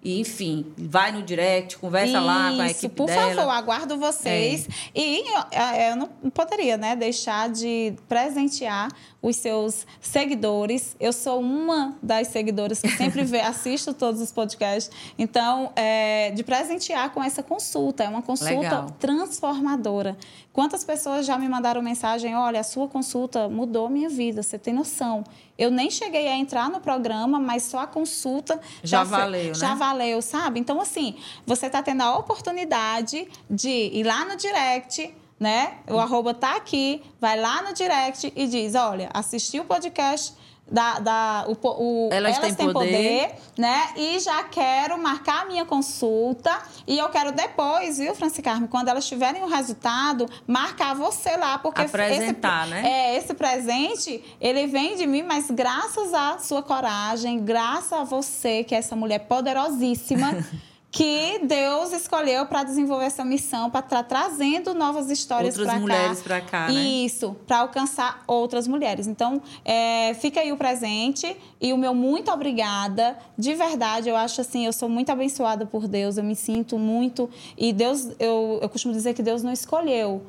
E, enfim, vai no direct, conversa lá com a Isso, equipe por dela. É. favor, aguardo vocês. E eu, eu não poderia, né, deixar de presentear os seus seguidores. Eu sou uma das seguidoras que sempre vê, (laughs) assisto todos os podcasts. Então, é, de presentear com essa consulta. É uma consulta Legal. transformadora. Quantas pessoas já me mandaram mensagem: olha, a sua consulta mudou minha vida, você tem noção. Eu nem cheguei a entrar no programa, mas só a consulta Já fe- valeu, já né? valeu, sabe? Então, assim, você está tendo a oportunidade de ir lá no direct, né? O arroba tá aqui, vai lá no direct e diz: olha, assisti o podcast da, da o, o Elas, Elas Têm, poder. poder. né? E já quero marcar a minha consulta e eu quero depois, viu, Franci Carmen, quando elas tiverem o resultado, marcar você lá, porque apresentar, esse, né? É, esse presente, ele vem de mim, mas graças à sua coragem, graças a você, que é essa mulher poderosíssima, (laughs) que Deus escolheu para desenvolver essa missão, para estar tá trazendo novas histórias para cá. Outras mulheres para cá, né? Isso, para alcançar outras mulheres. Então, é, fica aí o presente e o meu muito obrigada. De verdade, eu acho assim, eu sou muito abençoada por Deus, eu me sinto muito. E Deus, eu, eu costumo dizer que Deus não escolheu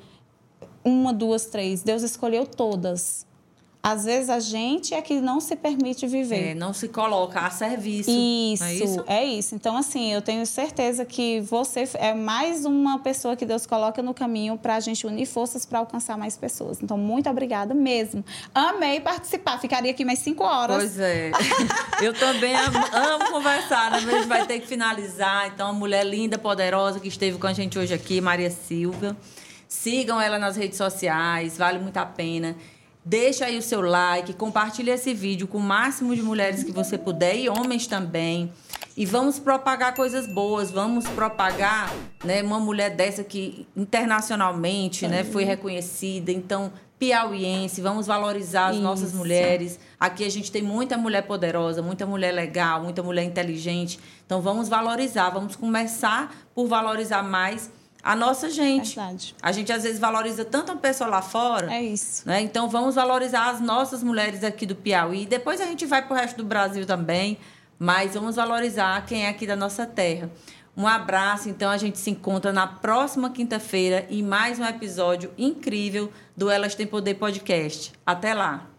uma, duas, três. Deus escolheu todas. Às vezes a gente é que não se permite viver. É, não se coloca a serviço. Isso, é isso, é isso. Então, assim, eu tenho certeza que você é mais uma pessoa que Deus coloca no caminho para a gente unir forças para alcançar mais pessoas. Então, muito obrigada mesmo. Amei participar. Ficaria aqui mais cinco horas. Pois é. (laughs) eu também amo, amo conversar, né? Mas a gente vai ter que finalizar. Então, a mulher linda, poderosa que esteve com a gente hoje aqui, Maria Silva. Sigam ela nas redes sociais, vale muito a pena. Deixa aí o seu like, compartilhe esse vídeo com o máximo de mulheres que você puder e homens também. E vamos propagar coisas boas, vamos propagar né, uma mulher dessa que internacionalmente né, foi reconhecida. Então, piauiense, vamos valorizar as Isso. nossas mulheres. Aqui a gente tem muita mulher poderosa, muita mulher legal, muita mulher inteligente. Então, vamos valorizar, vamos começar por valorizar mais a nossa gente. Verdade. A gente às vezes valoriza tanto a pessoa lá fora. É isso. Né? Então vamos valorizar as nossas mulheres aqui do Piauí. Depois a gente vai para o resto do Brasil também, mas vamos valorizar quem é aqui da nossa terra. Um abraço, então a gente se encontra na próxima quinta-feira em mais um episódio incrível do Elas Tem Poder Podcast. Até lá!